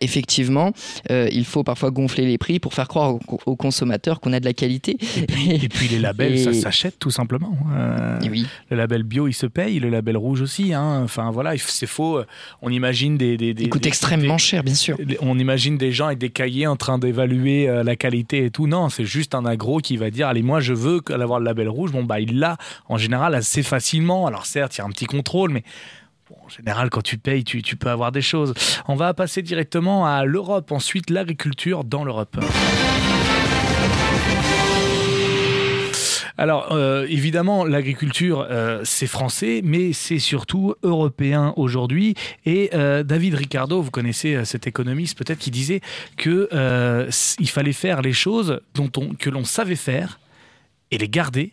effectivement, il faut parfois gonfler les prix pour faire croire aux, aux consommateurs qu'on a de la qualité. Et puis, et puis les labels, ça s'achète tout simplement. Euh, Et oui. le label bio, il se paye, le label rouge aussi. hein. Enfin voilà, c'est faux. On imagine des, des, des- Il coûte des- extrêmement cher, bien sûr. On imagine des gens avec des cahiers en train d'évaluer euh, la qualité et tout. Non, c'est juste un agro qui va dire allez, moi je veux avoir le label rouge. Bon, bah il l'a en général assez facilement. Alors certes, il y a un petit contrôle, mais. En général, quand tu payes, tu, tu peux avoir des choses. On va passer directement à l'Europe, ensuite l'agriculture dans l'Europe. Alors, euh, évidemment, l'agriculture, euh, c'est français, mais c'est surtout européen aujourd'hui. Et euh, David Ricardo, vous connaissez cet économiste peut-être, qui disait que euh, s- il fallait faire les choses dont on, que l'on savait faire et les garder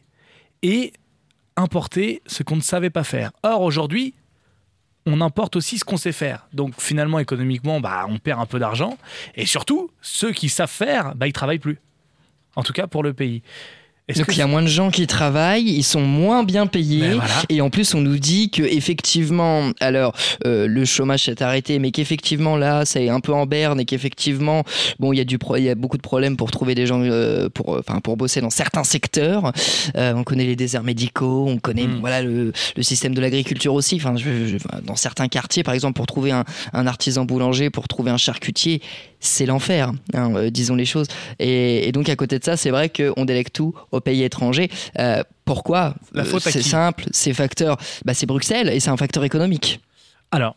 et importer ce qu'on ne savait pas faire. Or, aujourd'hui, on importe aussi ce qu'on sait faire. Donc, finalement, économiquement, bah, on perd un peu d'argent. Et surtout, ceux qui savent faire, bah, ils travaillent plus. En tout cas, pour le pays. Donc il y a moins de gens qui travaillent, ils sont moins bien payés, Ben voilà. et en plus on nous dit que effectivement, alors euh, le chômage s'est arrêté, mais qu'effectivement là c'est un peu en berne et qu'effectivement bon il y a du il y a beaucoup de problèmes pour trouver des gens euh, pour enfin pour bosser dans certains secteurs. Euh, on connaît les déserts médicaux, on connaît Mm. voilà le, le système de l'agriculture aussi. Enfin je- je- enfin, dans certains quartiers par exemple pour trouver un, un artisan boulanger, pour trouver un charcutier, c'est l'enfer, hein, euh, disons les choses. Et, et donc à côté de ça, c'est vrai qu'on délègue tout aux pays étrangers. Euh, pourquoi La faute à C'est simple, c'est facteur, bah, c'est Bruxelles et c'est un facteur économique. Alors,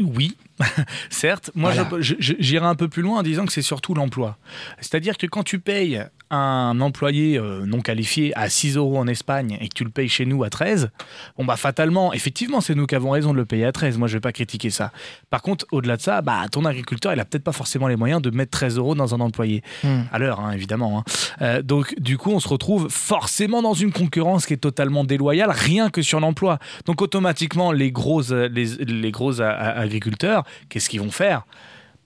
oui, (laughs) certes. Moi, Voilà. j'irai un peu plus loin en disant que c'est surtout l'emploi. C'est-à-dire que quand tu payes un employé euh, non qualifié à 6 euros en Espagne et que tu le payes chez nous à 13, bon, bah, fatalement, effectivement, c'est nous qui avons raison de le payer à 13. Moi, je vais pas critiquer ça. Par contre, au-delà de ça, bah, ton agriculteur, il a peut-être pas forcément les moyens de mettre 13 euros dans un employé. Hmm. À l'heure, hein, évidemment. hein. Euh, donc, du coup, on se retrouve forcément dans une concurrence qui est totalement déloyale, rien que sur l'emploi. Donc, automatiquement, les gros, euh, les, les gros agriculteurs, qu'est-ce qu'ils vont faire?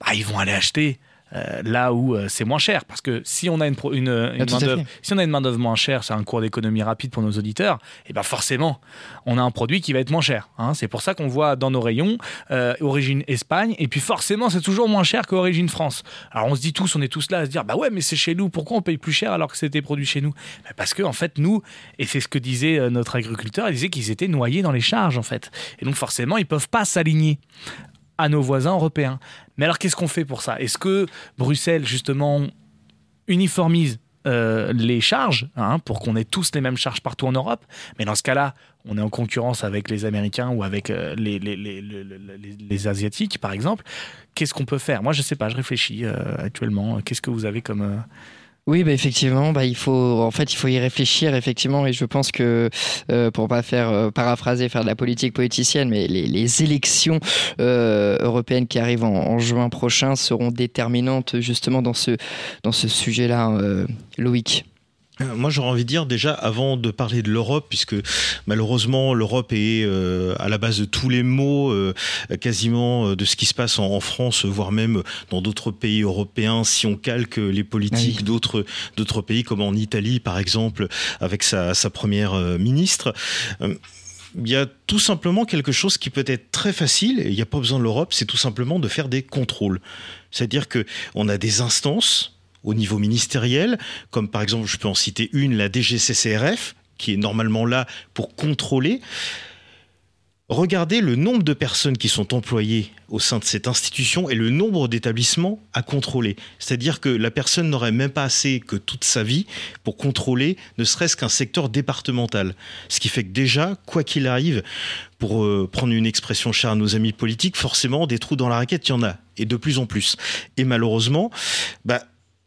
Bah, Ils vont aller acheter. euh, là où euh, c'est moins cher parce que si on a une, pro- une, une Ah, main-d'œuvre- fait. si on a une main d'œuvre moins chère c'est un cours d'économie rapide pour nos auditeurs et ben forcément on a un produit qui va être moins cher hein. c'est pour ça qu'on voit dans nos rayons euh, origine Espagne et puis forcément c'est toujours moins cher qu'origine France alors on se dit tous on est tous là à se dire bah ouais mais c'est chez nous pourquoi on paye plus cher alors que c'était produit chez nous? Bah, parce que en fait nous et c'est ce que disait notre agriculteur il disait qu'ils étaient noyés dans les charges en fait et donc forcément ils peuvent pas s'aligner à nos voisins européens. Mais alors qu'est-ce qu'on fait pour ça? Est-ce que Bruxelles, justement, uniformise euh, les charges hein, pour qu'on ait tous les mêmes charges partout en Europe? Mais dans ce cas-là, on est en concurrence avec les Américains ou avec euh, les, les, les, les- Asiatiques, par exemple. Qu'est-ce qu'on peut faire? Moi, je sais pas, je réfléchis euh, actuellement. Qu'est-ce que vous avez comme... Oui, bah effectivement, bah il faut, en fait, il faut y réfléchir effectivement, et je pense que euh, pour pas faire euh, paraphraser, faire de la politique politicienne, mais les, les élections euh, européennes qui arrivent en, en juin prochain seront déterminantes justement dans ce dans ce sujet-là, euh, Loïc. Euh, Moi, j'aurais envie de dire déjà, avant de parler de l'Europe, puisque malheureusement l'Europe est euh, à la base de tous les maux, euh, quasiment euh, de ce qui se passe en, en France, voire même dans d'autres pays européens, si on calque les politiques oui. d'autres d'autres pays, comme en Italie par exemple, avec sa, sa première euh, ministre. Euh, il y a tout simplement quelque chose qui peut être très facile, et il n'y a pas besoin de l'Europe, c'est tout simplement de faire des contrôles. C'est-à-dire que on a des instances au niveau ministériel, comme par exemple, je peux en citer une, la DGCCRF, qui est normalement là pour contrôler. Regardez le nombre de personnes qui sont employées au sein de cette institution et le nombre d'établissements à contrôler. C'est-à-dire que la personne n'aurait même pas assez que toute sa vie pour contrôler ne serait-ce qu'un secteur départemental. Ce qui fait que déjà, quoi qu'il arrive, pour euh, prendre une expression chère à nos amis politiques, forcément, des trous dans la raquette, il y en a, et de plus en plus. Et malheureusement, bah,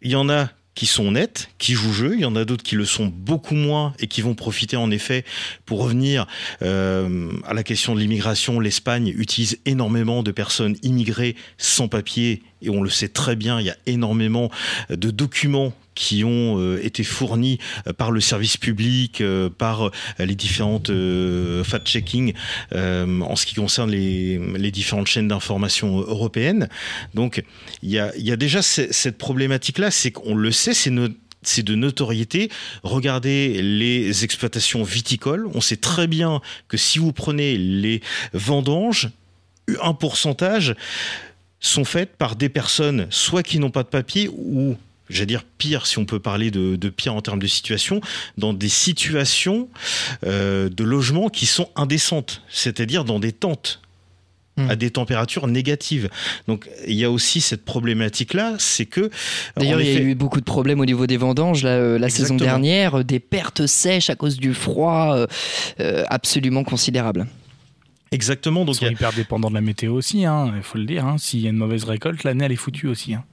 il y en a qui sont honnêtes, qui jouent jeu, il y en a d'autres qui le sont beaucoup moins et qui vont profiter en effet pour revenir euh, à la question de l'immigration. L'Espagne utilise énormément de personnes immigrées sans papier et on le sait très bien, il y a énormément de documents qui ont euh, été fournis euh, par le service public, euh, par les différentes fact-checking en ce qui concerne les, les différentes chaînes d'information européennes. Donc il y a, y a déjà ce- cette problématique-là, c'est qu'on le sait, c'est c'est de notoriété. Regardez les exploitations viticoles. On sait très bien que si vous prenez les vendanges, un pourcentage sont faites par des personnes soit qui n'ont pas de papier ou j'allais dire pire si on peut parler de, de pire en termes de situation, dans des situations euh, de logement qui sont indécentes, c'est-à-dire dans des tentes Hmm. à des températures négatives. Donc il y a aussi cette problématique-là, c'est que... D'ailleurs, il y a eu beaucoup de problèmes au niveau des vendanges là, euh, la saison dernière, euh, des pertes sèches à cause du froid euh, euh, absolument considérables. Exactement, Ils donc sont il y a- hyper dépendants de la météo aussi, hein, il faut le dire. hein. S'il y a une mauvaise récolte, l'année elle est foutue aussi. hein.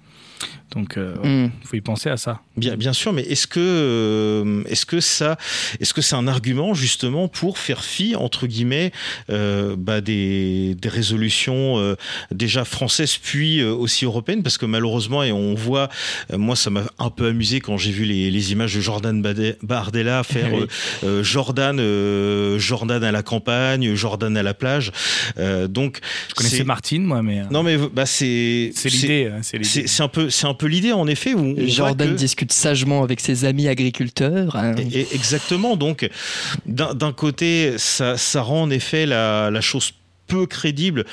Donc il Hmm. faut y penser à ça. Bien, bien sûr, mais est-ce que, euh, est-ce que ça, est-ce que c'est un argument justement pour faire fi entre guillemets euh, bah, des, des résolutions euh, déjà françaises puis euh, aussi européennes? Parce que malheureusement et on voit, euh, moi ça m'a un peu amusé quand j'ai vu les, les images de Jordan Bardella faire Oui. euh, euh, Jordan, euh, Jordan à la campagne, Jordan à la plage. Euh, donc Je connaissais Martine, moi, mais euh, Non mais bah c'est c'est l'idée. hein, C'est l'idée. c'est un peu c'est un peu l'idée en effet où Jordan discute sagement avec ses amis agriculteurs. Hein. Et, exactement. Donc, d'un côté, ça, ça, rend en effet la, la chose peu crédible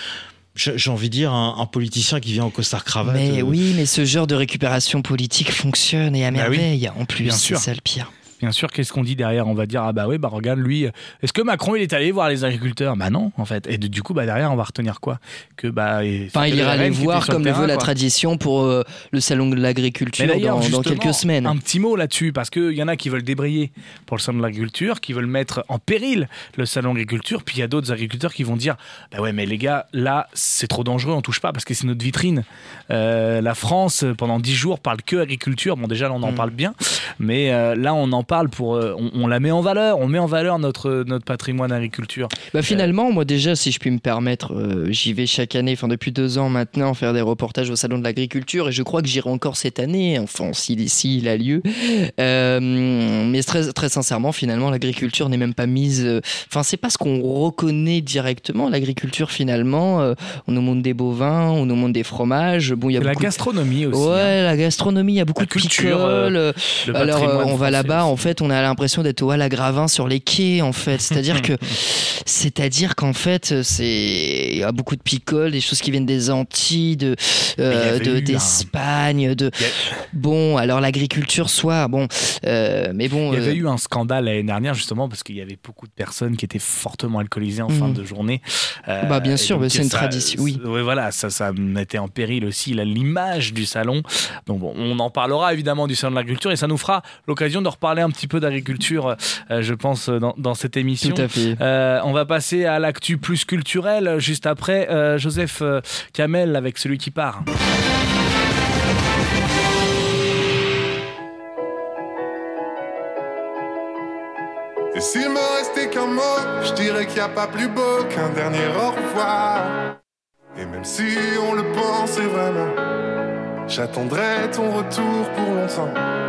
j'ai envie de dire, un, politicien qui vient en costard cravate. Mais euh, oui, mais ce genre de récupération politique fonctionne et à bah merveille. En plus, c'est ça le pire. Bien sûr, qu'est-ce qu'on dit derrière On va dire ah bah oui, bah regarde lui. Est-ce que Macron il est allé voir les agriculteurs? Bah non, en fait. Et du coup, bah derrière, on va retenir quoi? Que bah. Enfin, il ira les voir comme le, veut la tradition pour euh, le salon de l'agriculture dans, dans, quelques semaines. Un petit mot là-dessus, parce qu'il y en a qui veulent débrayer pour le salon de l'agriculture, qui veulent mettre en péril le salon de l'agriculture, puis il y a d'autres agriculteurs qui vont dire bah ouais, mais les gars, là c'est trop dangereux, on touche pas parce que c'est notre vitrine. Euh, la France pendant dix jours parle que agriculture. Bon déjà là on en mm. parle bien, mais euh, là on en parle pour, euh, on, la met en valeur, on met en valeur notre, notre patrimoine agriculture. Bah finalement, moi déjà, si je puis me permettre, euh, j'y vais chaque année, enfin depuis deux ans maintenant, faire des reportages au salon de l'agriculture et je crois que j'irai encore cette année, enfin s'il si, il a lieu. Euh, mais très, très sincèrement, finalement, l'agriculture n'est même pas mise. Enfin, c'est pas ce qu'on reconnaît directement. L'agriculture, finalement, on nous montre des bovins, on nous montre des fromages. Bon, il y a la gastronomie aussi. Ouais, hein. la gastronomie, il y a beaucoup de culture, Alors, on va là-bas, en fait, on a l'impression d'être au Gravin sur les quais, en fait. C'est-à-dire que, (laughs) c'est-à-dire qu'en fait, c'est, il y a beaucoup de picoles, des choses qui viennent des Antilles, de, euh, d'Espagne, de, bon, alors l'agriculture soit, bon, euh, mais bon. Il y avait euh, eu un scandale l'année dernière, justement, parce qu'il y avait beaucoup de personnes qui étaient fortement alcoolisées en fin mhm. de journée. bah, bien sûr, c'est une tradition, oui. Oui, voilà, ça, ça mettait en péril aussi l'image du salon. Donc, bon, on en parlera évidemment du salon de l'agriculture et ça nous fera l'occasion de reparler un petit peu d'agriculture, euh, je pense, dans, cette émission. Tout à fait. Euh, on va passer à l'actu plus culturel juste après euh, Joseph Kamel avec celui qui part. Et s'il me restait qu'un mot, je dirais qu'il n'y a pas plus beau qu'un dernier au revoir. Et même si on le pensait vraiment, j'attendrai ton retour pour longtemps.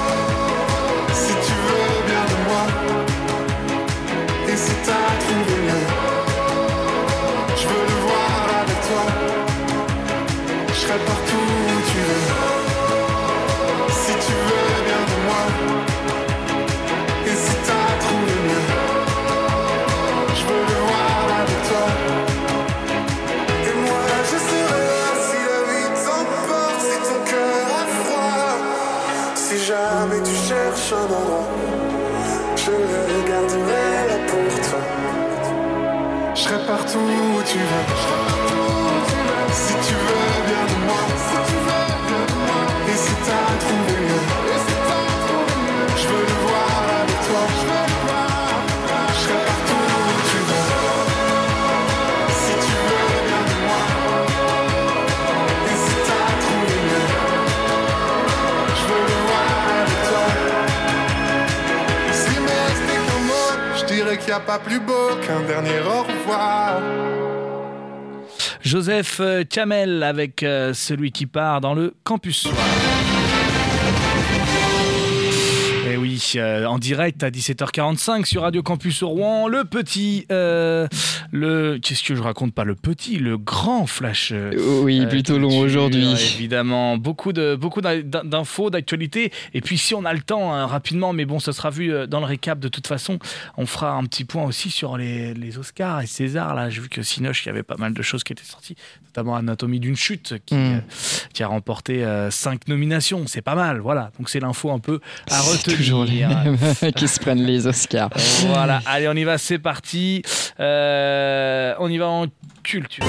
je le garderai là pour toi. Je serai partout où tu veux. Si tu veux bien moi, n'y a pas plus beau qu'un dernier au revoir. Joseph Kamel avec euh, celui qui part dans le campus euh, en direct à 17h45 sur Radio Campus au Rouen. Le petit, euh, le qu'est-ce que je raconte pas? Le petit, le grand flash. euh, Oui, euh, plutôt long aujourd'hui. Évidemment, beaucoup de beaucoup d'in- d'infos, d'actualités. Et puis si on a le temps, hein, rapidement, mais bon, ça sera vu dans le récap de toute façon. On fera un petit point aussi sur les, les Oscars et César. Là, j'ai vu que Sinoche, il y avait pas mal de choses qui étaient sorties, notamment Anatomie d'une chute, qui, Mm. qui a remporté euh, cinq nominations. C'est pas mal, voilà. Donc c'est l'info un peu à retenir. (laughs) qui se prennent les Oscars. Voilà, allez, on y va, c'est parti. Euh, on y va en culture.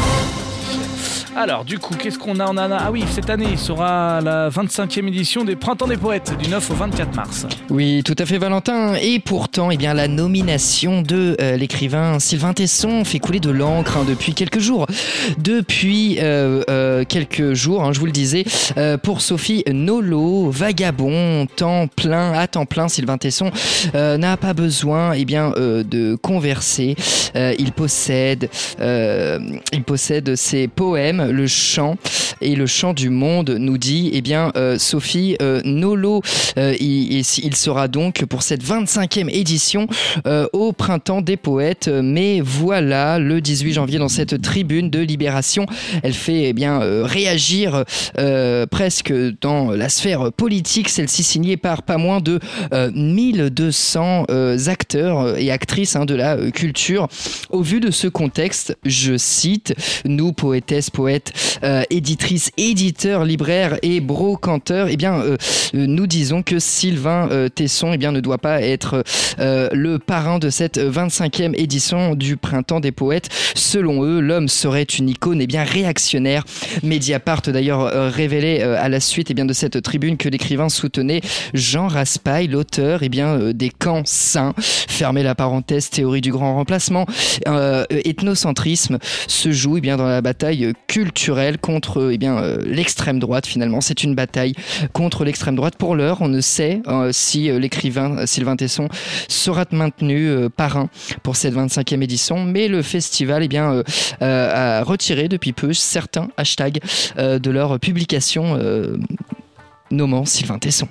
Alors, du coup, qu'est-ce qu'on a On a Ah oui, cette année sera la 25e édition des Printemps des Poètes, du 9 au 24 mars. Oui, tout à fait Valentin. Et pourtant, eh bien, la nomination de euh, l'écrivain Sylvain Tesson fait couler de l'encre hein, depuis quelques jours. Depuis euh, euh, quelques jours, hein, je vous le disais, pour Sophie Nolo, vagabond, temps plein, à temps plein, Sylvain Tesson n'a pas besoin eh bien, de converser. Il possède ses poèmes, le chant et le chant du monde nous dit, eh bien, euh, Sophie euh, Nolo, euh, il, sera donc pour cette 25e édition au printemps des poètes. Mais voilà, le 18 janvier, dans cette tribune de Libération, elle fait eh bien réagir presque dans la sphère politique, celle-ci signée par pas moins de euh, 1200 euh, acteurs et actrices hein, de la culture. Au vu de ce contexte, je cite, nous, poétesses, poètes, euh, éditrices, éditeurs, libraires et brocanteurs, eh bien, euh, euh, nous disons que Sylvain euh, Tesson eh bien, ne doit pas être le parrain de cette 25e édition du Printemps des Poètes. Selon eux, l'homme serait une icône eh bien, réactionnaire. Mediapart d'ailleurs euh, à la suite eh bien, de cette tribune que l'écrivain soutenait Jean Raspail, l'auteur eh bien, des camps saints. Fermez la parenthèse, théorie du grand remplacement. Ethnocentrisme se joue eh bien, dans la bataille contre eh bien, euh, l'extrême droite finalement. C'est une bataille contre l'extrême droite. Pour l'heure, on ne sait euh, si euh, l'écrivain euh, Sylvain Tesson sera maintenu euh, parrain pour cette 25e édition, mais le festival eh bien, euh, euh, a retiré depuis peu certains hashtags euh, de leur publication euh, nommant Sylvain Tesson.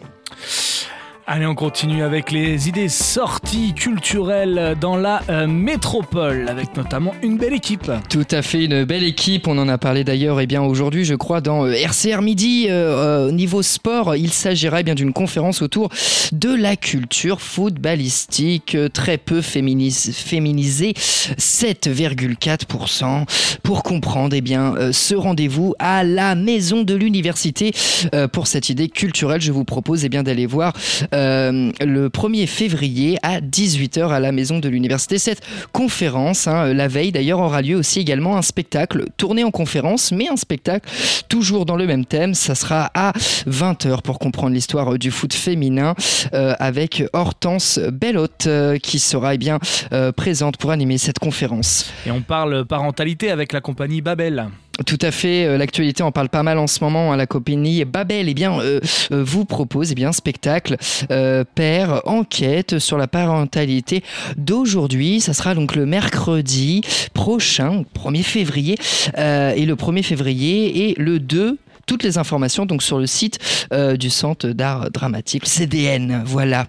Allez, on continue avec les idées sorties culturelles dans la euh, métropole, avec notamment une belle équipe. Tout à fait, une belle équipe. On en a parlé d'ailleurs et bien aujourd'hui, je crois, dans euh, RCR Midi. euh, au niveau sport, il s'agira eh bien d'une conférence autour de la culture footballistique, euh, très peu féminis- féminisée, 7,4%. Pour comprendre eh bien, euh, ce rendez-vous à la maison de l'université euh, pour cette idée culturelle, je vous propose eh d'aller voir euh, le 1er février à 18h à la maison de l'université. Cette conférence, hein, la veille d'ailleurs, aura lieu aussi également un spectacle tourné en conférence, mais un spectacle toujours dans le même thème. Ça sera à 20h pour comprendre l'histoire euh, du foot féminin euh, avec Hortense Bellotte euh, qui sera eh bien, euh, présente pour animer cette conférence. Et on parle parentalité avec la compagnie Babel. Tout à fait, euh, l'actualité en parle pas mal en ce moment. hein. La compagnie Babel eh bien, euh, euh, vous propose eh bien, spectacle euh, Père enquête sur la parentalité d'aujourd'hui. Ça sera donc le mercredi prochain, 1er février. Et le 1er février et le 2 toutes les informations donc sur le site euh, du Centre d'art dramatique CDN. Voilà.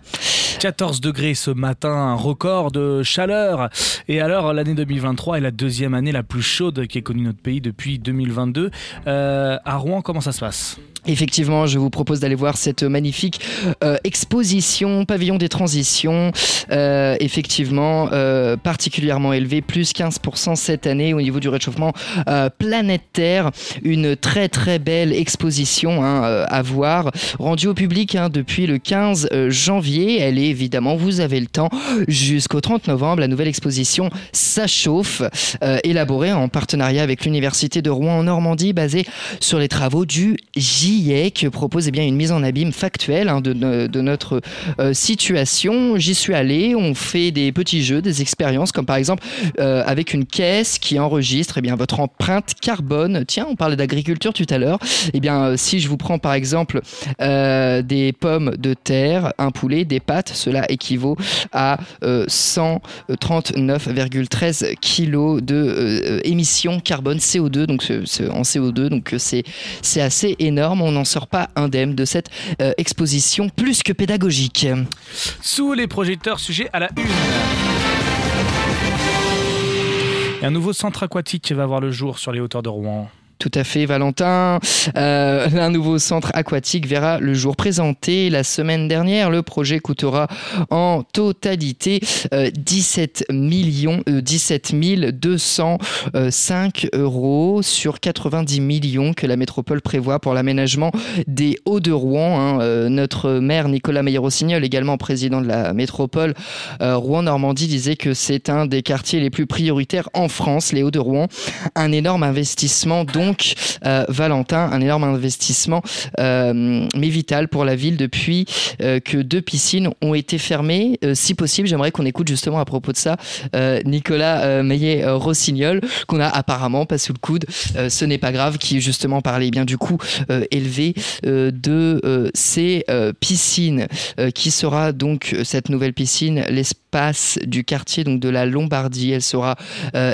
14 degrés ce matin, un record de chaleur. Et alors, l'année 2023 est la deuxième année la plus chaude qu'ait connue notre pays depuis 2022. Euh, à Rouen, comment ça se passe? Effectivement, je vous propose d'aller voir cette magnifique euh, exposition Pavillon des transitions. Euh, effectivement, euh, particulièrement élevé, plus 15% cette année au niveau du réchauffement euh, planétaire. Une très très belle exposition hein, euh, à voir, rendue au public hein, depuis le 15 euh, janvier. Elle est évidemment, vous avez le temps, jusqu'au 30 novembre. La nouvelle exposition Ça chauffe, élaborée en partenariat avec l'Université de Rouen en Normandie, basée sur les travaux du GIEC, propose eh bien, une mise en abîme factuelle hein, de, no- de notre euh, situation. J'y suis allé, on fait des petits jeux, des expériences, comme par exemple euh, avec une caisse qui enregistre eh bien, votre empreinte carbone. Tiens, on parlait d'agriculture tout à l'heure. Eh bien, euh, si je vous prends par exemple des pommes de terre, un poulet, des pâtes, cela équivaut à euh, 139,13 kilos de émissions carbone CO2, donc en CO2, donc c'est assez énorme. On n'en sort pas indemne de cette euh, exposition plus que pédagogique. Sous les projecteurs, sujet à la une. Un nouveau centre aquatique va voir le jour sur les hauteurs de Rouen. Tout à fait, Valentin. Euh, un nouveau centre aquatique verra le jour présenté la semaine dernière. Le projet coûtera en totalité euh, 17 millions, euh, 17 205 euros sur 90 millions que la métropole prévoit pour l'aménagement des Hauts-de-Rouen. hein. Euh, notre maire Nicolas Meyer-Rossignol, également président de la métropole euh, Rouen-Normandie, disait que c'est un des quartiers les plus prioritaires en France, les Hauts-de-Rouen. Un énorme investissement donc, euh, Valentin, un énorme investissement, euh, mais vital pour la ville depuis euh, que deux piscines ont été fermées. Si possible, j'aimerais qu'on écoute justement à propos de ça Nicolas Meillet-Rossignol, qu'on a apparemment pas sous le coude. Ce n'est pas grave, qui justement parlait bien du coût élevé de ces piscines, qui sera donc cette nouvelle piscine, l'espace du quartier donc de la Lombardie. Elle sera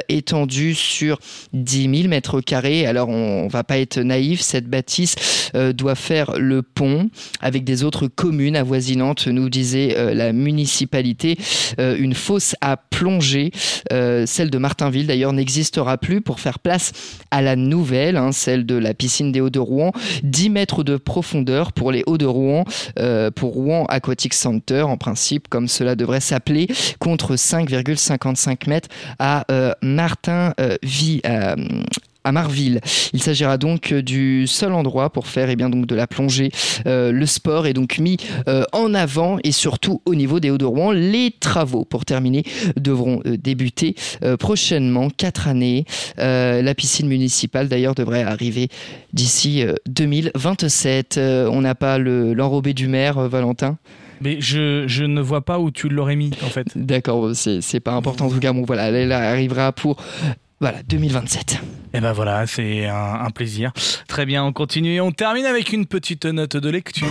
étendue sur 10 000 mètres carrés. On, on va pas être naïf, cette bâtisse euh, doit faire le pont avec des autres communes avoisinantes, nous disait euh, la municipalité. Euh, une fosse à plonger, celle de Martinville d'ailleurs, n'existera plus pour faire place à la nouvelle, hein, celle de la piscine des Hauts-de-Rouen. 10 mètres de profondeur pour les Hauts-de-Rouen, pour Rouen Aquatic Center, en principe, comme cela devrait s'appeler, contre 5,55 mètres à Martinville. À Marville. Il s'agira donc du seul endroit pour faire eh bien, donc, de la plongée. Euh, le sport est donc mis euh, en avant et surtout au niveau des Hauts-de-Rouen. Les travaux, pour terminer, devront euh, débuter euh, prochainement, quatre années. Euh, la piscine municipale, d'ailleurs, devrait arriver d'ici euh, 2027. Euh, on n'a pas le- l'enrobé du maire, euh, Valentin? Mais je, je ne vois pas où tu l'aurais mis en fait. D'accord, c'est c'est pas important. En tout cas, bon, voilà, elle arrivera pour voilà, 2027. Et ben voilà, c'est un, un plaisir. Très bien, on continue et on termine avec une petite note de lecture.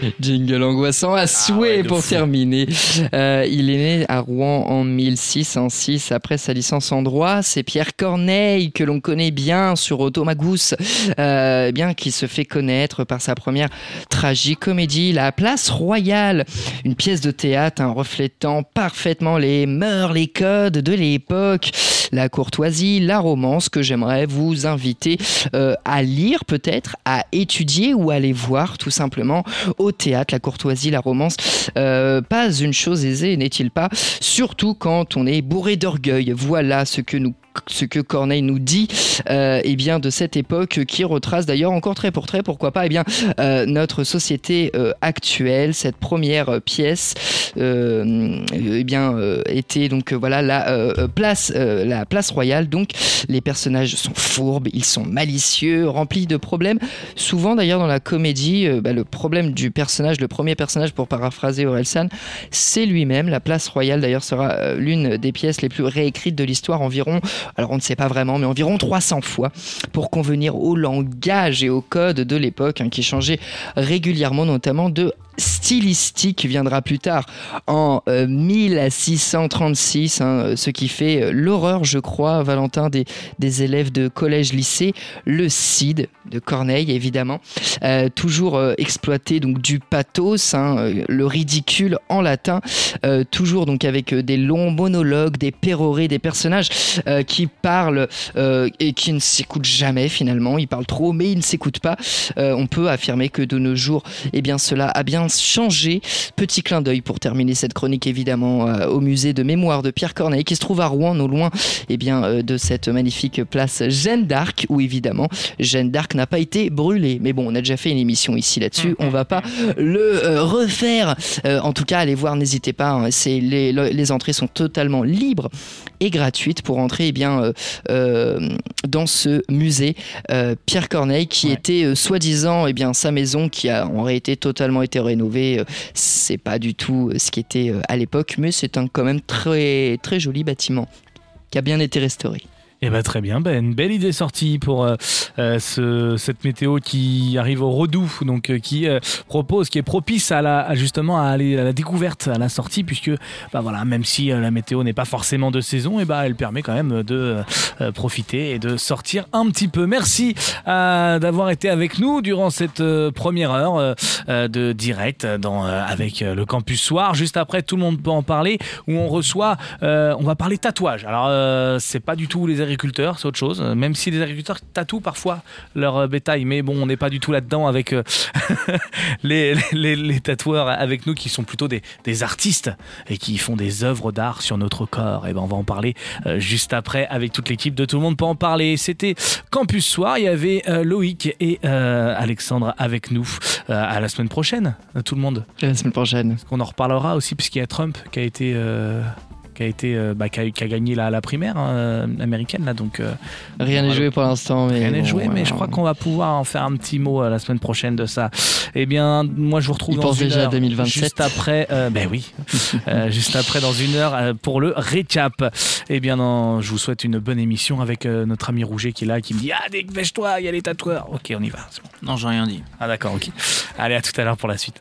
(laughs) Jingle angoissant à souhait ouais, de pour fou. terminer. Euh, il est né à Rouen en 1606 après sa licence en droit. C'est Pierre Corneille que l'on connaît bien sur Automagus, euh, bien qui se fait connaître par sa première tragicomédie, La Place Royale, une pièce de théâtre hein, reflétant parfaitement les mœurs, les codes de l'époque, la courtoisie, la romance que j'aimerais vous inviter euh, à lire peut-être, à étudier ou à aller voir tout simplement au théâtre, la courtoisie, la romance. Euh, pas une chose aisée, n'est-il pas? Surtout quand on est bourré d'orgueil. Voilà ce que nous ce que Corneille nous dit euh, eh bien de cette époque qui retrace d'ailleurs encore très pour très pourquoi pas eh bien euh, notre société euh, actuelle. Cette première pièce eh bien était donc voilà la place la place royale. Donc les personnages sont fourbes ils sont malicieux remplis de problèmes. Souvent d'ailleurs dans la comédie bah, le problème du personnage le premier personnage pour paraphraser Orelsan c'est lui-même. La place royale d'ailleurs sera l'une des pièces les plus réécrites de l'histoire environ alors on ne sait pas vraiment, mais environ 300 fois, pour convenir au langage et au code de l'époque, hein, qui changeait régulièrement, notamment de stylistique viendra plus tard en euh, 1636, hein, ce qui fait euh, l'horreur, je crois, Valentin, des, élèves de collège-lycée, le Cid de Corneille, évidemment, Euh, toujours euh, exploité donc du pathos, hein, euh, le ridicule en latin, euh, toujours donc avec euh, des longs monologues, des pérorés, des personnages euh, qui parlent euh, et qui ne s'écoutent jamais finalement. Ils parlent trop, mais ils ne s'écoutent pas. Euh, on peut affirmer que de nos jours, eh cela a bien changé. Petit clin d'œil pour terminer cette chronique, évidemment, euh, au musée de mémoire de Pierre Corneille, qui se trouve à Rouen, non loin eh bien, euh, de cette magnifique place Jeanne d'Arc, où évidemment Jeanne d'Arc n'a pas été brûlée. Mais bon, on a déjà fait une émission ici là-dessus, on va pas le euh, refaire. En tout cas, allez voir, n'hésitez pas. hein. c'est les, le- les entrées sont totalement libres et gratuites pour entrer eh bien dans ce musée Pierre Corneille qui Ouais. était soi-disant eh bien sa maison qui a en réalité totalement été rénovée. Euh, c'est pas du tout euh, ce qui était euh, à l'époque, mais c'est un quand même très très joli bâtiment qui a bien été restauré. Eh ben très bien, ben, une belle idée sortie pour euh, euh, ce, cette météo qui arrive au redoux, donc euh, qui propose, qui est propice à la à justement à aller à la découverte, à la sortie, puisque bah voilà, même si la météo n'est pas forcément de saison, et ben elle permet quand même de profiter et de sortir un petit peu. Merci d'avoir été avec nous durant cette première heure de direct avec le campus soir. Juste après, tout le monde peut en parler, où on reçoit, on va parler tatouage. Alors c'est pas du tout les agriculteurs, c'est autre chose. Même si les agriculteurs tatouent parfois leur euh, bétail, mais bon, on n'est pas du tout là-dedans avec euh, (laughs) les, les, les tatoueurs avec nous qui sont plutôt des, des artistes et qui font des œuvres d'art sur notre corps. Et ben on va en parler euh, juste après avec toute l'équipe de Tout le monde peut en parler. C'était Campus Soir. Il y avait Loïc et Alexandre avec nous. À la semaine prochaine, tout le monde. La semaine prochaine. On en reparlera aussi puisqu'il y a Trump qui a été qui a été euh, bah, qui, a, qui a gagné la, la primaire hein, américaine là donc euh, Rien n'est joué pour l'instant. mais rien n'est bon, joué mais je crois qu'on va pouvoir en faire un petit mot euh, la semaine prochaine de ça. Eh bien moi je vous retrouve Il dans pense une déjà à heure, 2027. juste après euh, ben oui (laughs) Euh, juste après dans une heure euh, pour le récap. Eh bien non, je vous souhaite une bonne émission avec euh, notre ami Rouget qui est là qui me dit ah dépêche-toi il y a les tatoueurs. Ok on y va bon. Non, j'ai rien dit. ah d'accord ok. Allez à tout à l'heure pour la suite